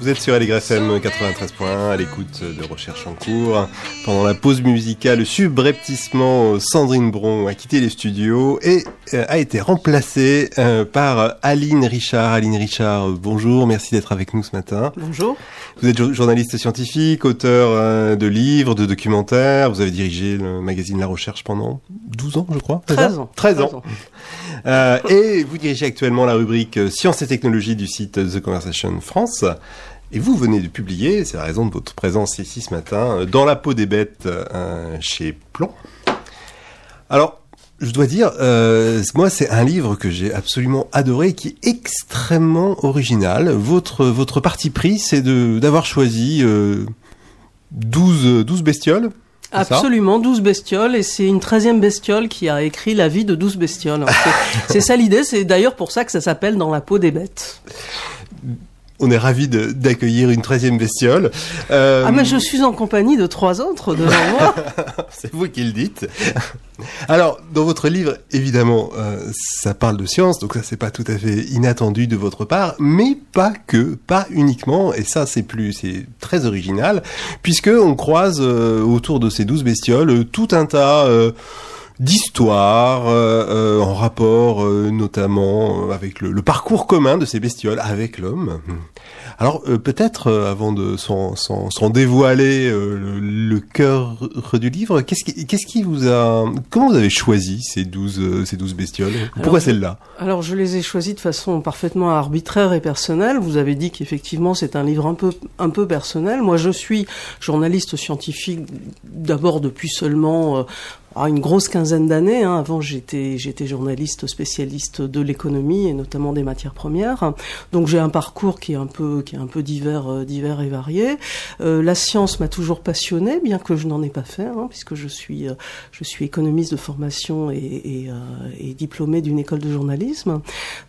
Vous êtes sur LGFM 93.1 à l'écoute de Recherche en cours. Pendant la pause musicale, subrepticement, Sandrine Bron a quitté les studios et euh, a été remplacée euh, par Aline Richard. Aline Richard, bonjour, merci d'être avec nous ce matin. Bonjour. Vous êtes jo- journaliste scientifique, auteur euh, de livres, de documentaires. Vous avez dirigé le magazine La Recherche pendant 12 ans, je crois. c'est ça? 13 ans. 13 ans. Euh, et vous dirigez actuellement la rubrique Sciences et technologies du site The Conversation France. Et vous venez de publier, c'est la raison de votre présence ici ce matin, euh, Dans la peau des bêtes euh, chez Plomb. Alors, je dois dire, euh, moi, c'est un livre que j'ai absolument adoré, qui est extrêmement original. Votre votre parti pris, c'est d'avoir choisi euh, 12 12 bestioles. Absolument, 12 bestioles, et c'est une treizième bestiole qui a écrit la vie de 12 bestioles. C'est ça l'idée, c'est d'ailleurs pour ça que ça s'appelle Dans la peau des bêtes. On est ravi d'accueillir une treizième bestiole. Euh, Ah mais je suis en compagnie de trois autres devant moi. C'est vous qui le dites. Alors, dans votre livre, évidemment, euh, ça parle de science, donc ça c'est pas tout à fait inattendu de votre part, mais pas que, pas uniquement, et ça c'est plus, c'est très original, puisque on croise euh, autour de ces douze bestioles tout un tas d'histoire euh, euh, en rapport euh, notamment euh, avec le, le parcours commun de ces bestioles avec l'homme. Alors euh, peut-être euh, avant de s'en, s'en, s'en dévoiler euh, le, le cœur du livre, qu'est-ce qui, qu'est-ce qui vous a, comment vous avez choisi ces douze euh, ces douze bestioles? Pourquoi Alors, celle-là? Alors je les ai choisis de façon parfaitement arbitraire et personnelle. Vous avez dit qu'effectivement c'est un livre un peu un peu personnel. Moi je suis journaliste scientifique d'abord depuis seulement ah, une grosse quinzaine d'années. hein. Avant j'étais j'étais journaliste spécialiste de l'économie et notamment des matières premières. Donc j'ai un parcours qui est un peu qui est un peu divers euh, divers et varié. Euh, la science m'a toujours passionné, bien que je n'en ai pas fait, hein, puisque je suis euh, je suis économiste de formation et, et, euh, et diplômé d'une école de journalisme.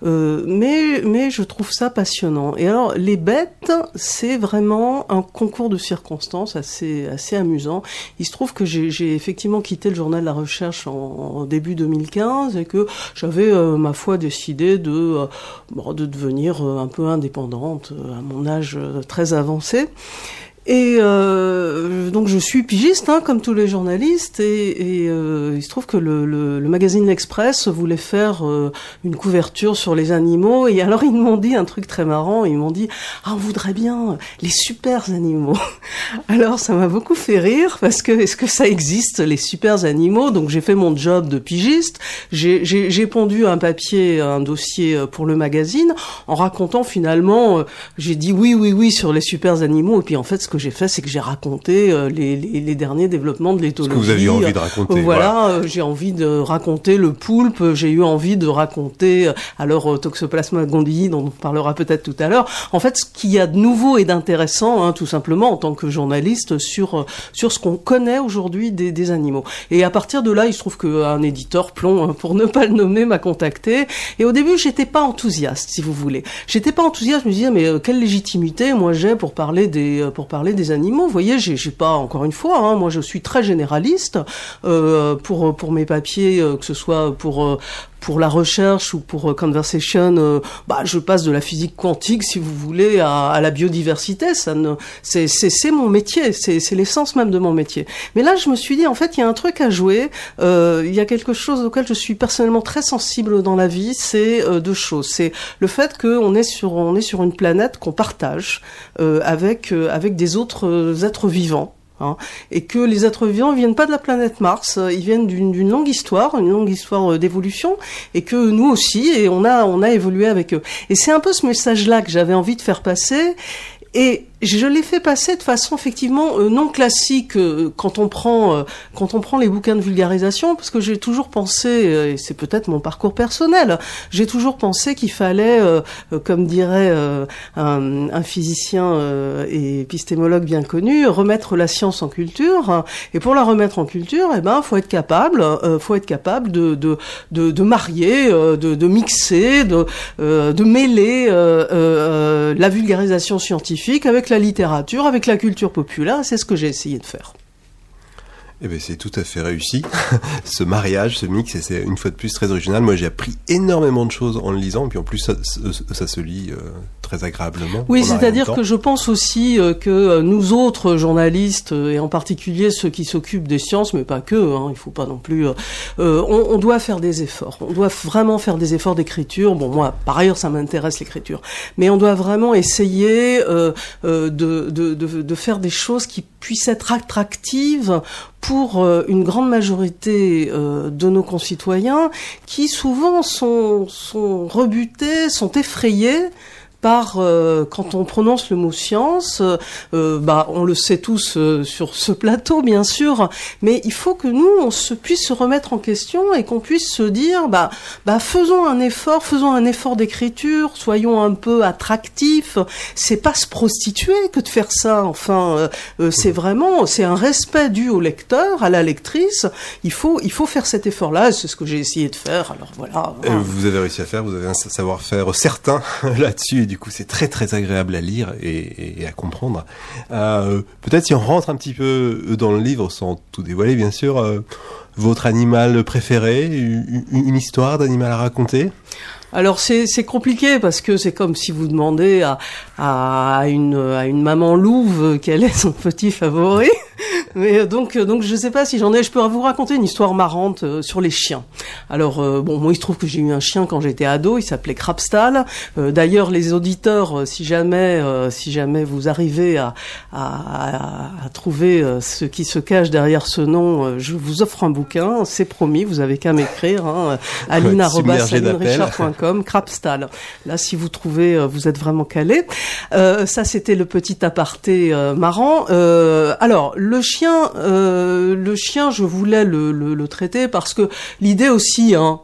Mais, mais je trouve ça passionnant. Et alors, les bêtes, c'est vraiment un concours de circonstances assez, assez amusant. Il se trouve que j'ai effectivement quitté le journal la recherche en, début 2015 et que j'avais, euh, ma foi, décidé de, euh, devenir euh, un peu indépendante à mon âge très avancé. Et euh, donc je suis pigiste, hein, comme tous les journalistes, et, et, euh, il se trouve que le, le, le magazine L'Express voulait faire euh, une couverture sur les animaux, et alors ils m'ont dit un truc très marrant, ils m'ont dit « Ah, on voudrait bien les super animaux ». Alors ça m'a beaucoup fait rire, parce que est-ce que ça existe, les super animaux? Donc j'ai fait mon job de pigiste, j'ai- pondu un papier, un dossier euh, pour le magazine, en racontant finalement, euh, j'ai dit oui, oui, oui sur les super animaux, et puis en fait ce que j'ai fait, c'est que j'ai raconté euh, les, les, les derniers développements de l'éthologie. vous aviez envie de raconter, Voilà, euh, j'ai envie de raconter le poulpe, j'ai eu envie de raconter, euh, alors euh, Toxoplasma gondii, dont on parlera peut-être tout à l'heure, en fait ce qu'il y a de nouveau et d'intéressant, hein, tout simplement en tant que journaliste, sur, euh, sur ce qu'on connaît aujourd'hui des, des animaux. Et à partir de là, il se trouve qu'un éditeur plomb, hein, pour ne pas le nommer, m'a contacté. Et au début, j'étais pas enthousiaste, si vous voulez. J'étais pas enthousiaste, je me disais, mais euh, quelle légitimité moi j'ai pour parler des, euh, pour parler des animaux. Vous voyez, j'ai pas, encore une fois, hein, moi je suis très généraliste euh, pour, pour mes papiers, euh, que ce soit pour, euh, pour la recherche ou pour Conversation, bah, je passe de la physique quantique, si vous voulez, à, la biodiversité. Ça ne, c'est, c'est, mon métier, c'est, c'est l'essence même de mon métier. Mais là, je me suis dit, en fait, il y a un truc à jouer. Il y a quelque chose auquel je suis personnellement très sensible dans la vie. C'est deux choses. C'est le fait qu'on est sur, on est sur une planète qu'on partage avec, avec des autres euh, êtres vivants. Hein, et que les êtres vivants viennent pas de la planète Mars, euh, ils viennent d'une d'une longue histoire, une longue histoire euh, d'évolution, et que nous aussi, et on a on a évolué avec eux. Et c'est un peu ce message-là que j'avais envie de faire passer. Et je l'ai fait passer de façon effectivement euh, non classique euh, quand on prend euh, quand on prend les bouquins de vulgarisation parce que j'ai toujours pensé et c'est peut-être mon parcours personnel j'ai toujours pensé qu'il fallait comme dirait un, un physicien et épistémologue bien connu remettre la science en culture et pour la remettre en culture eh ben faut être capable faut être capable de de de, de marier de, de mixer de de mêler la vulgarisation scientifique avec la littérature, avec la culture populaire. C'est ce que j'ai essayé de faire. Eh ben c'est tout à fait réussi. ce mariage, ce mix, et c'est une fois de plus très original. Moi, j'ai appris énormément de choses en le lisant, et puis en plus, ça, ça, ça se lit euh, très agréablement. Oui, c'est-à-dire que je pense aussi euh, que euh, nous autres journalistes, et en particulier ceux qui s'occupent des sciences, mais pas que, hein, il faut pas non plus, euh, on, on doit faire des efforts. On doit vraiment faire des efforts d'écriture. Bon, moi, par ailleurs, ça m'intéresse l'écriture, mais on doit vraiment essayer de, de, de, de faire des choses qui puissent être attractives pour euh, une grande majorité euh, de nos concitoyens qui souvent sont, sont rebutés, sont effrayés par euh, quand on prononce le mot science, euh, bah on le sait tous euh, sur ce plateau bien sûr, mais il faut que nous on se puisse se remettre en question et qu'on puisse se dire bah bah faisons un effort, faisons un effort d'écriture, soyons un peu attractifs. C'est pas se prostituer que de faire ça. Enfin, euh, euh, c'est vraiment c'est un respect dû au lecteur, à la lectrice. Il faut il faut faire cet effort-là. C'est ce que j'ai essayé de faire. Alors voilà. Vous avez réussi à faire, vous avez un savoir-faire certain là-dessus, du coup c'est très très agréable à lire et, à comprendre. Euh, Peut-être si on rentre un petit peu dans le livre, sans tout dévoiler bien sûr, euh, votre animal préféré, une, une histoire d'animal à raconter? Alors c'est compliqué parce que c'est comme si vous demandez à, à une à une maman louve quel est son petit favori. Mais euh, donc, euh, donc je sais pas si j'en ai. Je peux vous raconter une histoire marrante euh, sur les chiens. Alors euh, bon, moi il se trouve que j'ai eu un chien quand j'étais ado. Il s'appelait Krabstal. Euh, D'ailleurs, les auditeurs, euh, si jamais, euh, si jamais vous arrivez à, à, à- à trouver ce qui se cache derrière ce nom, je vous offre un bouquin. C'est promis. Vous avez qu'à m'écrire. Hein, aline.richard.com, Krabstal. Là, si vous trouvez, euh, vous êtes vraiment calé. Euh, ça, c'était le petit aparté euh, marrant. Euh, alors, le chien, euh, le chien, je voulais le, traiter parce que l'idée aussi, hein,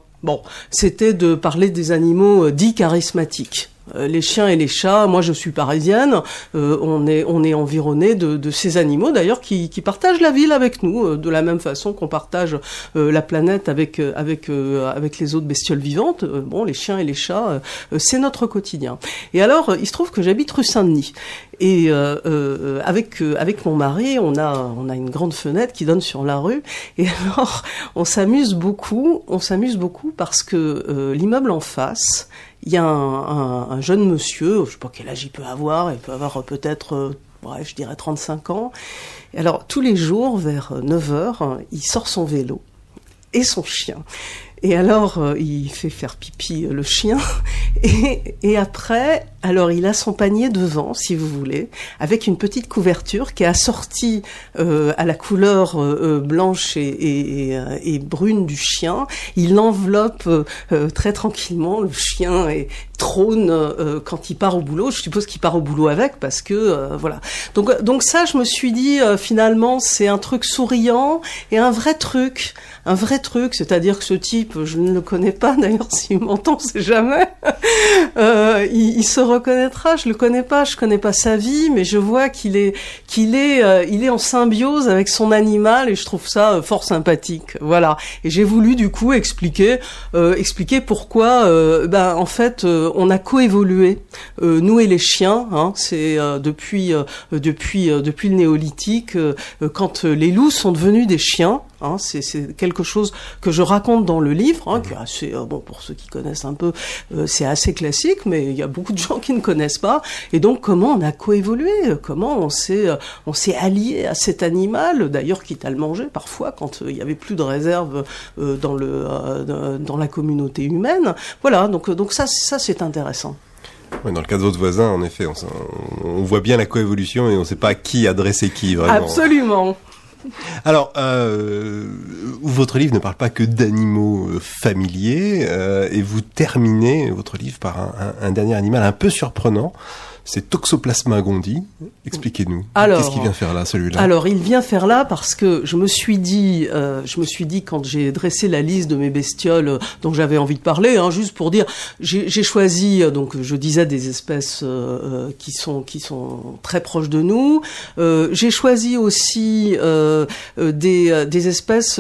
c'était de parler des animaux euh, dits charismatiques. Euh, les chiens et les chats, moi je suis parisienne, on est on environné de, ces animaux d'ailleurs qui, partagent la ville avec nous de la même façon qu'on partage la planète avec avec les autres bestioles vivantes. Bon, les chiens et les chats, c'est notre quotidien. Et alors, il se trouve que j'habite rue Saint-Denis et euh, euh, avec euh, avec mon mari, on a on a une grande fenêtre qui donne sur la rue et alors on s'amuse beaucoup, on s'amuse beaucoup parce que l'immeuble en face il y a un, un- un jeune monsieur, je sais pas quel âge il peut avoir, il peut avoir peut-être, je dirais 35 ans. Et alors, tous les jours, vers 9 heures, il sort son vélo et son chien. Et alors, il fait faire pipi le chien. Et après, alors il a son panier devant, si vous voulez, avec une petite couverture qui est assortie euh, à la couleur euh, euh, blanche et, brune du chien. Il l'enveloppe euh, très tranquillement. Le chien et trône quand il part au boulot. Je suppose qu'il part au boulot avec parce que voilà. Donc donc ça, je me suis dit finalement c'est un truc souriant et un vrai truc, un vrai truc. C'est-à-dire que ce type, je ne le connais pas d'ailleurs. S'il m'entend, c'est jamais. Il, il se reconnaîtra. Je le connais pas, je connais pas sa vie, mais je vois qu'il est qu'il est euh, il est en symbiose avec son animal et je trouve ça euh, fort sympathique. Voilà. Et j'ai voulu du coup expliquer euh, expliquer pourquoi euh, ben en fait euh, on a coévolué nous et les chiens. Hein, c'est depuis depuis depuis le néolithique quand les loups sont devenus des chiens. Hein, c'est c'est quelque chose que je raconte dans le livre, hein, qui est assez euh, bon pour ceux qui connaissent un peu, euh, c'est assez classique, mais il y a beaucoup de gens qui ne connaissent pas. Et donc comment on a coévolué, comment on s'est euh, on s'est allié à cet animal, d'ailleurs quitte à le manger parfois quand euh, il y avait plus de réserve euh, dans le dans la communauté humaine. Voilà, donc donc ça ça c'est intéressant. Dans le cas de votre voisin, en effet, on, on voit bien la coévolution et on ne sait pas à qui adresser qui, vraiment. Absolument. Alors, euh, votre livre ne parle pas que d'animaux euh, familiers, euh, et vous terminez votre livre par un, dernier animal un peu surprenant, c'est Toxoplasma gondii. Expliquez-nous. Qu'est-ce qu'il vient faire là, celui-là? Alors, il vient faire là parce que je me suis dit, euh, je me suis dit quand j'ai dressé la liste de mes bestioles euh, dont j'avais envie de parler, hein, juste pour dire, j'ai choisi, euh, donc je disais des espèces euh, qui sont qui sont très proches de nous. Euh, j'ai choisi aussi des des espèces.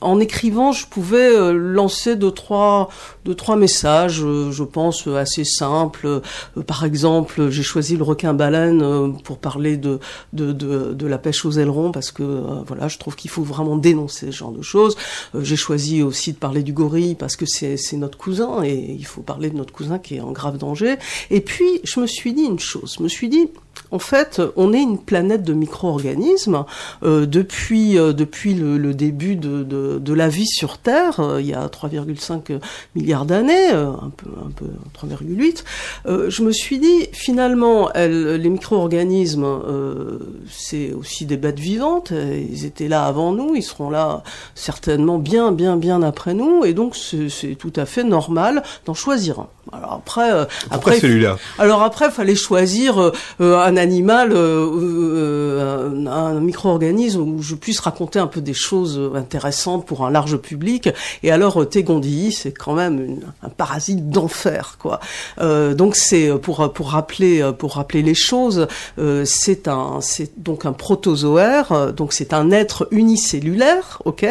en écrivant, je pouvais lancer deux trois deux trois messages, je pense assez simples. Euh, par exemple, j'ai choisi le requin baleine euh, pour parler de, de, de, la pêche aux ailerons parce que euh, voilà, je trouve qu'il faut vraiment dénoncer ce genre de choses. J'ai choisi aussi de parler du gorille parce que c'est c'est notre cousin et il faut parler de notre cousin qui est en grave danger. Et puis, je me suis dit une chose, je me suis dit, en fait, on est une planète de micro-organismes. Euh, depuis euh, depuis le, le début de, de, de la vie sur Terre, euh, il y a 3,5 milliards d'années, euh, un peu un peu 3,8. Euh, je me suis dit finalement, les micro-organismes, euh, c'est aussi des bêtes vivantes. Ils étaient là avant nous, ils seront là certainement bien bien bien après nous, et donc c'est tout à fait normal d'en choisir un. Alors après, euh, après celui-là alors après, fallait choisir euh, euh, un animal, euh, euh, un, un micro-organisme où je puisse raconter un peu des choses intéressantes pour un large public. Et alors, euh, Tegondii, c'est quand même une- un parasite d'enfer, quoi. Euh, donc c'est pour pour rappeler pour rappeler les choses, euh, c'est un c'est donc un protozoaire, donc c'est un être unicellulaire, ok,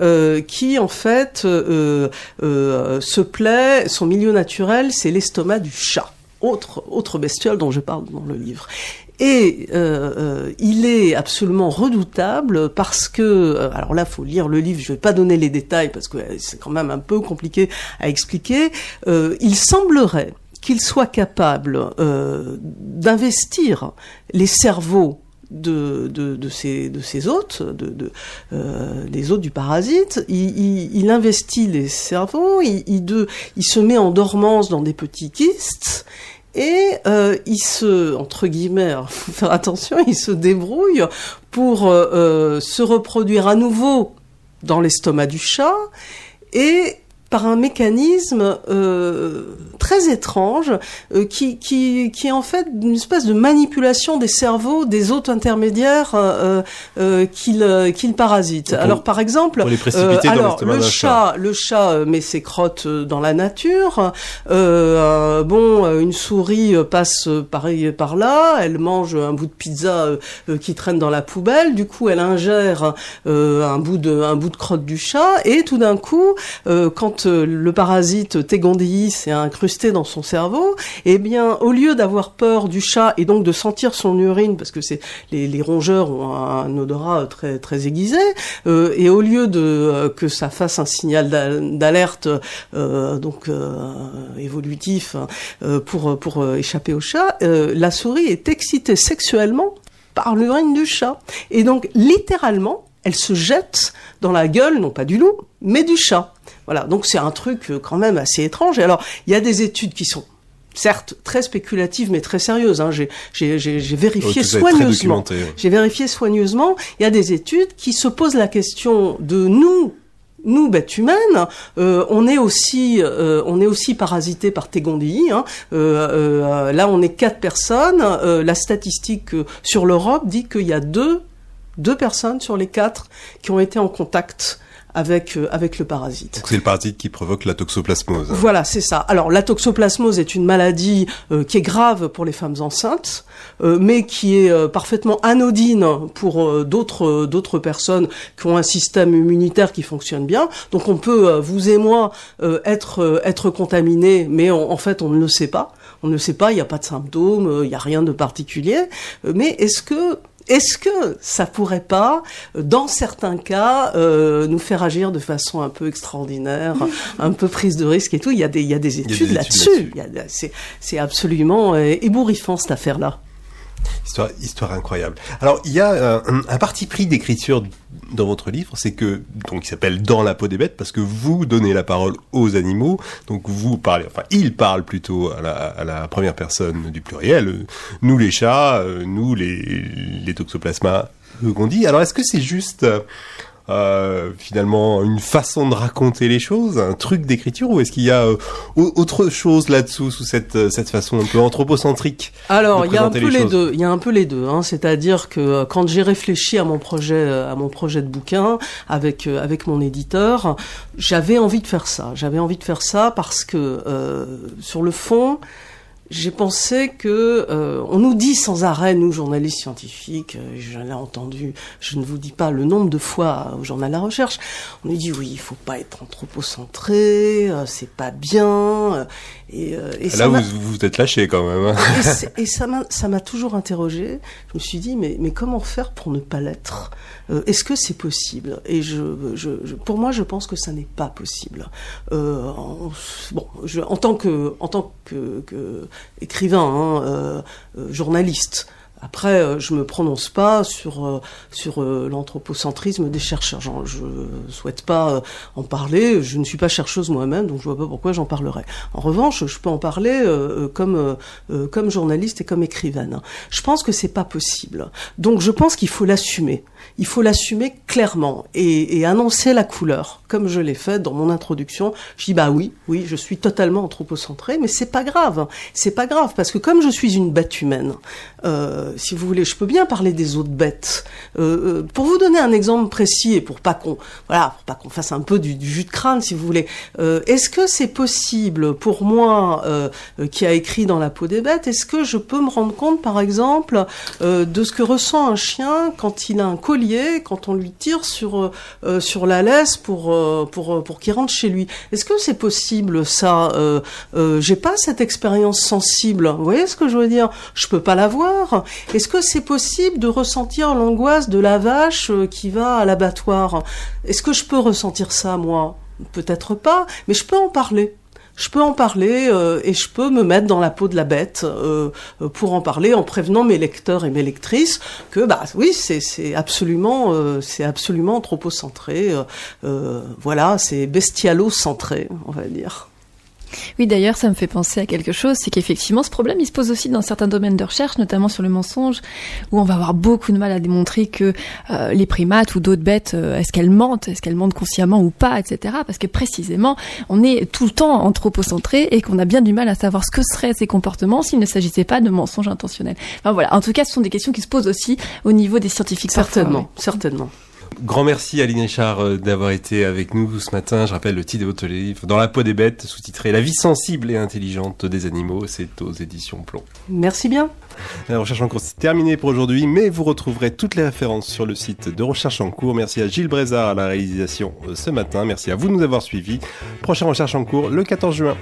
euh, qui en fait euh, euh, se plaît, son milieu naturel, c'est l'estomac du chat autre, bestiole dont je parle dans le livre. Et euh, euh, il est absolument redoutable parce que, euh, alors là, faut lire le livre. Je vais pas donner les détails parce que c'est quand même un peu compliqué à expliquer. Il semblerait qu'il soit capable d'investir les cerveaux de, de, de ces, de hôtes, de, de, euh, des hôtes du parasite. Il, investit les cerveaux, il, de, il se met en dormance dans des petits kystes. Et euh, il se, entre guillemets, alors, faut faire attention, il se débrouille pour euh, se reproduire à nouveau dans l'estomac du chat et par un mécanisme euh, très étrange euh, qui, qui, qui est en fait une espèce de manipulation des cerveaux des hôtes intermédiaires euh, euh, qu'il euh, qu'il parasite. Pour- alors par exemple, pour les précipiter dans alors le chat, le chat euh, met ses crottes euh, dans la nature. Euh, euh, bon, euh, une souris euh, passe euh, pareil par là, elle mange un bout de pizza euh, euh, qui traîne dans la poubelle. Du coup, elle ingère euh, un bout de un bout de crotte du chat et tout d'un coup, euh, euh, le parasite Tegondii s'est incrusté dans son cerveau, eh bien, au lieu d'avoir peur du chat et donc de sentir son urine, parce que c'est les, rongeurs ont un, odorat très aiguisé, euh, et au lieu de euh, que ça fasse un signal d'a- d'alerte, donc évolutif pour échapper au chat, la souris est excitée sexuellement par l'urine du chat, et donc littéralement, elle se jette dans la gueule, non pas du loup, mais du chat. Voilà, donc c'est un truc euh, quand même assez étrange. Et alors, il y a des études qui sont certes très spéculatives, mais très sérieuses. Hein. J'ai- vérifié soigneusement. ouais. J'ai vérifié soigneusement. Il y a des études qui se posent la question de nous. Nous, bêtes humaines, euh, on est aussi, euh, on est aussi parasité par Tegondii. Hein. Euh, là, on est quatre personnes. La statistique sur l'Europe dit qu'il y a deux, deux personnes sur les quatre qui ont été en contact avec euh, avec le parasite. Donc c'est le parasite qui provoque la toxoplasmose. Voilà, c'est ça. Alors la toxoplasmose est une maladie euh, qui est grave pour les femmes enceintes, euh, mais qui est euh, parfaitement anodine pour euh, d'autres euh, d'autres personnes qui ont un système immunitaire qui fonctionne bien. Donc on peut euh, vous et moi euh, être euh, être contaminés, mais en, en fait on ne le sait pas. On ne le sait pas. Il n'y a pas de symptômes, il n'y a rien de particulier. Mais est-ce que est-ce que ça pourrait pas, dans certains cas, euh, nous faire agir de façon un peu extraordinaire, un peu prise de risque et tout? Il y a des, il y a des des études études là-dessus. C'est absolument euh, ébouriffant cette affaire-là. Histoire, incroyable. Alors, il y a euh, un, parti pris d'écriture dans votre livre, c'est que, donc, il s'appelle Dans la peau des bêtes, parce que vous donnez la parole aux animaux, donc vous parlez, enfin, ils parlent plutôt à la, première personne du pluriel, euh, nous les chats, euh, nous les, les toxoplasmas, qu'on dit. Alors, est-ce que c'est juste, euh, finalement, une façon de raconter les choses, un truc d'écriture, ou est-ce qu'il y a euh, au- autre chose là-dessous, sous cette, euh, cette façon un peu anthropocentrique Alors, il y a un peu les, deux. Il y a un peu les deux. Hein. C'est-à-dire que euh, quand j'ai réfléchi à mon projet, euh, à mon projet de bouquin avec euh, avec mon éditeur, j'avais envie de faire ça. J'avais envie de faire ça parce que euh, sur le fond. J'ai pensé que euh, on nous dit sans arrêt, nous journalistes scientifiques, euh, je l'ai entendu, je ne vous dis pas le nombre de fois au journal La Recherche, on nous dit oui, il faut pas être anthropocentré, euh, c'est pas bien, euh, et, euh, et Là, vous vous êtes lâché quand même. hein. et, et ça m'a ça m'a toujours interrogé. Je me suis dit mais mais comment faire pour ne pas l'être? Euh, Est-ce que c'est possible? Et je, je, je- pour moi je pense que ça n'est pas possible. Euh, en, bon, je, en tant que en tant que, que écrivain, hein, euh, euh, journaliste. Après, euh, je me prononce pas sur euh, sur l'anthropocentrisme des chercheurs. J'en- Je souhaite pas en parler. Je ne suis pas chercheuse moi-même, donc je vois pas pourquoi j'en parlerais. En revanche, je peux en parler comme comme journaliste et comme écrivaine. Je pense que c'est pas possible. Donc, je pense qu'il faut l'assumer. Il faut l'assumer clairement et, annoncer la couleur, comme je l'ai fait dans mon introduction. Je dis bah oui, oui, je suis totalement anthropocentré, mais c'est pas grave. C'est pas grave parce que comme je suis une bête humaine, euh, si vous voulez, je peux bien parler des autres bêtes. Euh, euh, pour vous donner un exemple précis et pour pas qu'on voilà, pour pas qu'on fasse un peu du, jus de crâne, si vous voulez. est-ce que c'est possible pour moi, qui a écrit dans la peau des bêtes, est-ce que je peux me rendre compte, par exemple, de ce que ressent un chien quand il a un quand on lui tire sur euh, euh, sur la laisse pour euh, pour pour qu'il rentre chez lui Est-ce que c'est possible ça euh, J'ai pas cette expérience sensible. Vous voyez ce que je veux dire? Je peux pas l'avoir. Est-ce que c'est possible de ressentir l'angoisse de la vache qui va à l'abattoir? Est-ce que je peux ressentir ça moi? Peut-être pas, mais je peux en parler. Je peux en parler euh, et je peux me mettre dans la peau de la bête euh, euh, pour en parler en prévenant mes lecteurs et mes lectrices que bah oui c'est c'est absolument euh, c'est absolument anthropocentré voilà c'est bestialo-centré on va dire. Oui, d'ailleurs, ça me fait penser à quelque chose, c'est qu'effectivement, ce problème, il se pose aussi dans certains domaines de recherche, notamment sur le mensonge, où on va avoir beaucoup de mal à démontrer que euh, les primates ou d'autres bêtes, euh, est-ce qu'elles mentent, est-ce qu'elles mentent consciemment ou pas, etc. Parce que précisément, on est tout le temps anthropocentré et qu'on a bien du mal à savoir ce que seraient ces comportements s'il ne s'agissait pas de mensonges intentionnels. Enfin voilà, en tout cas, ce sont des questions qui se posent aussi au niveau des scientifiques. parfois, Certainement, certainement. Grand merci Aline Echard euh, d'avoir été avec nous ce matin. Je rappelle le titre de votre livre, Dans la peau des bêtes, sous-titré La vie sensible et intelligente des animaux. C'est aux éditions Plomb. Merci bien. La recherche en cours, c'est terminé pour aujourd'hui, mais vous retrouverez toutes les références sur le site de Recherche en cours. Merci à Gilles Brézard à la réalisation euh, ce matin. Merci à vous de nous avoir suivis. Prochaine recherche en cours le 14 juin.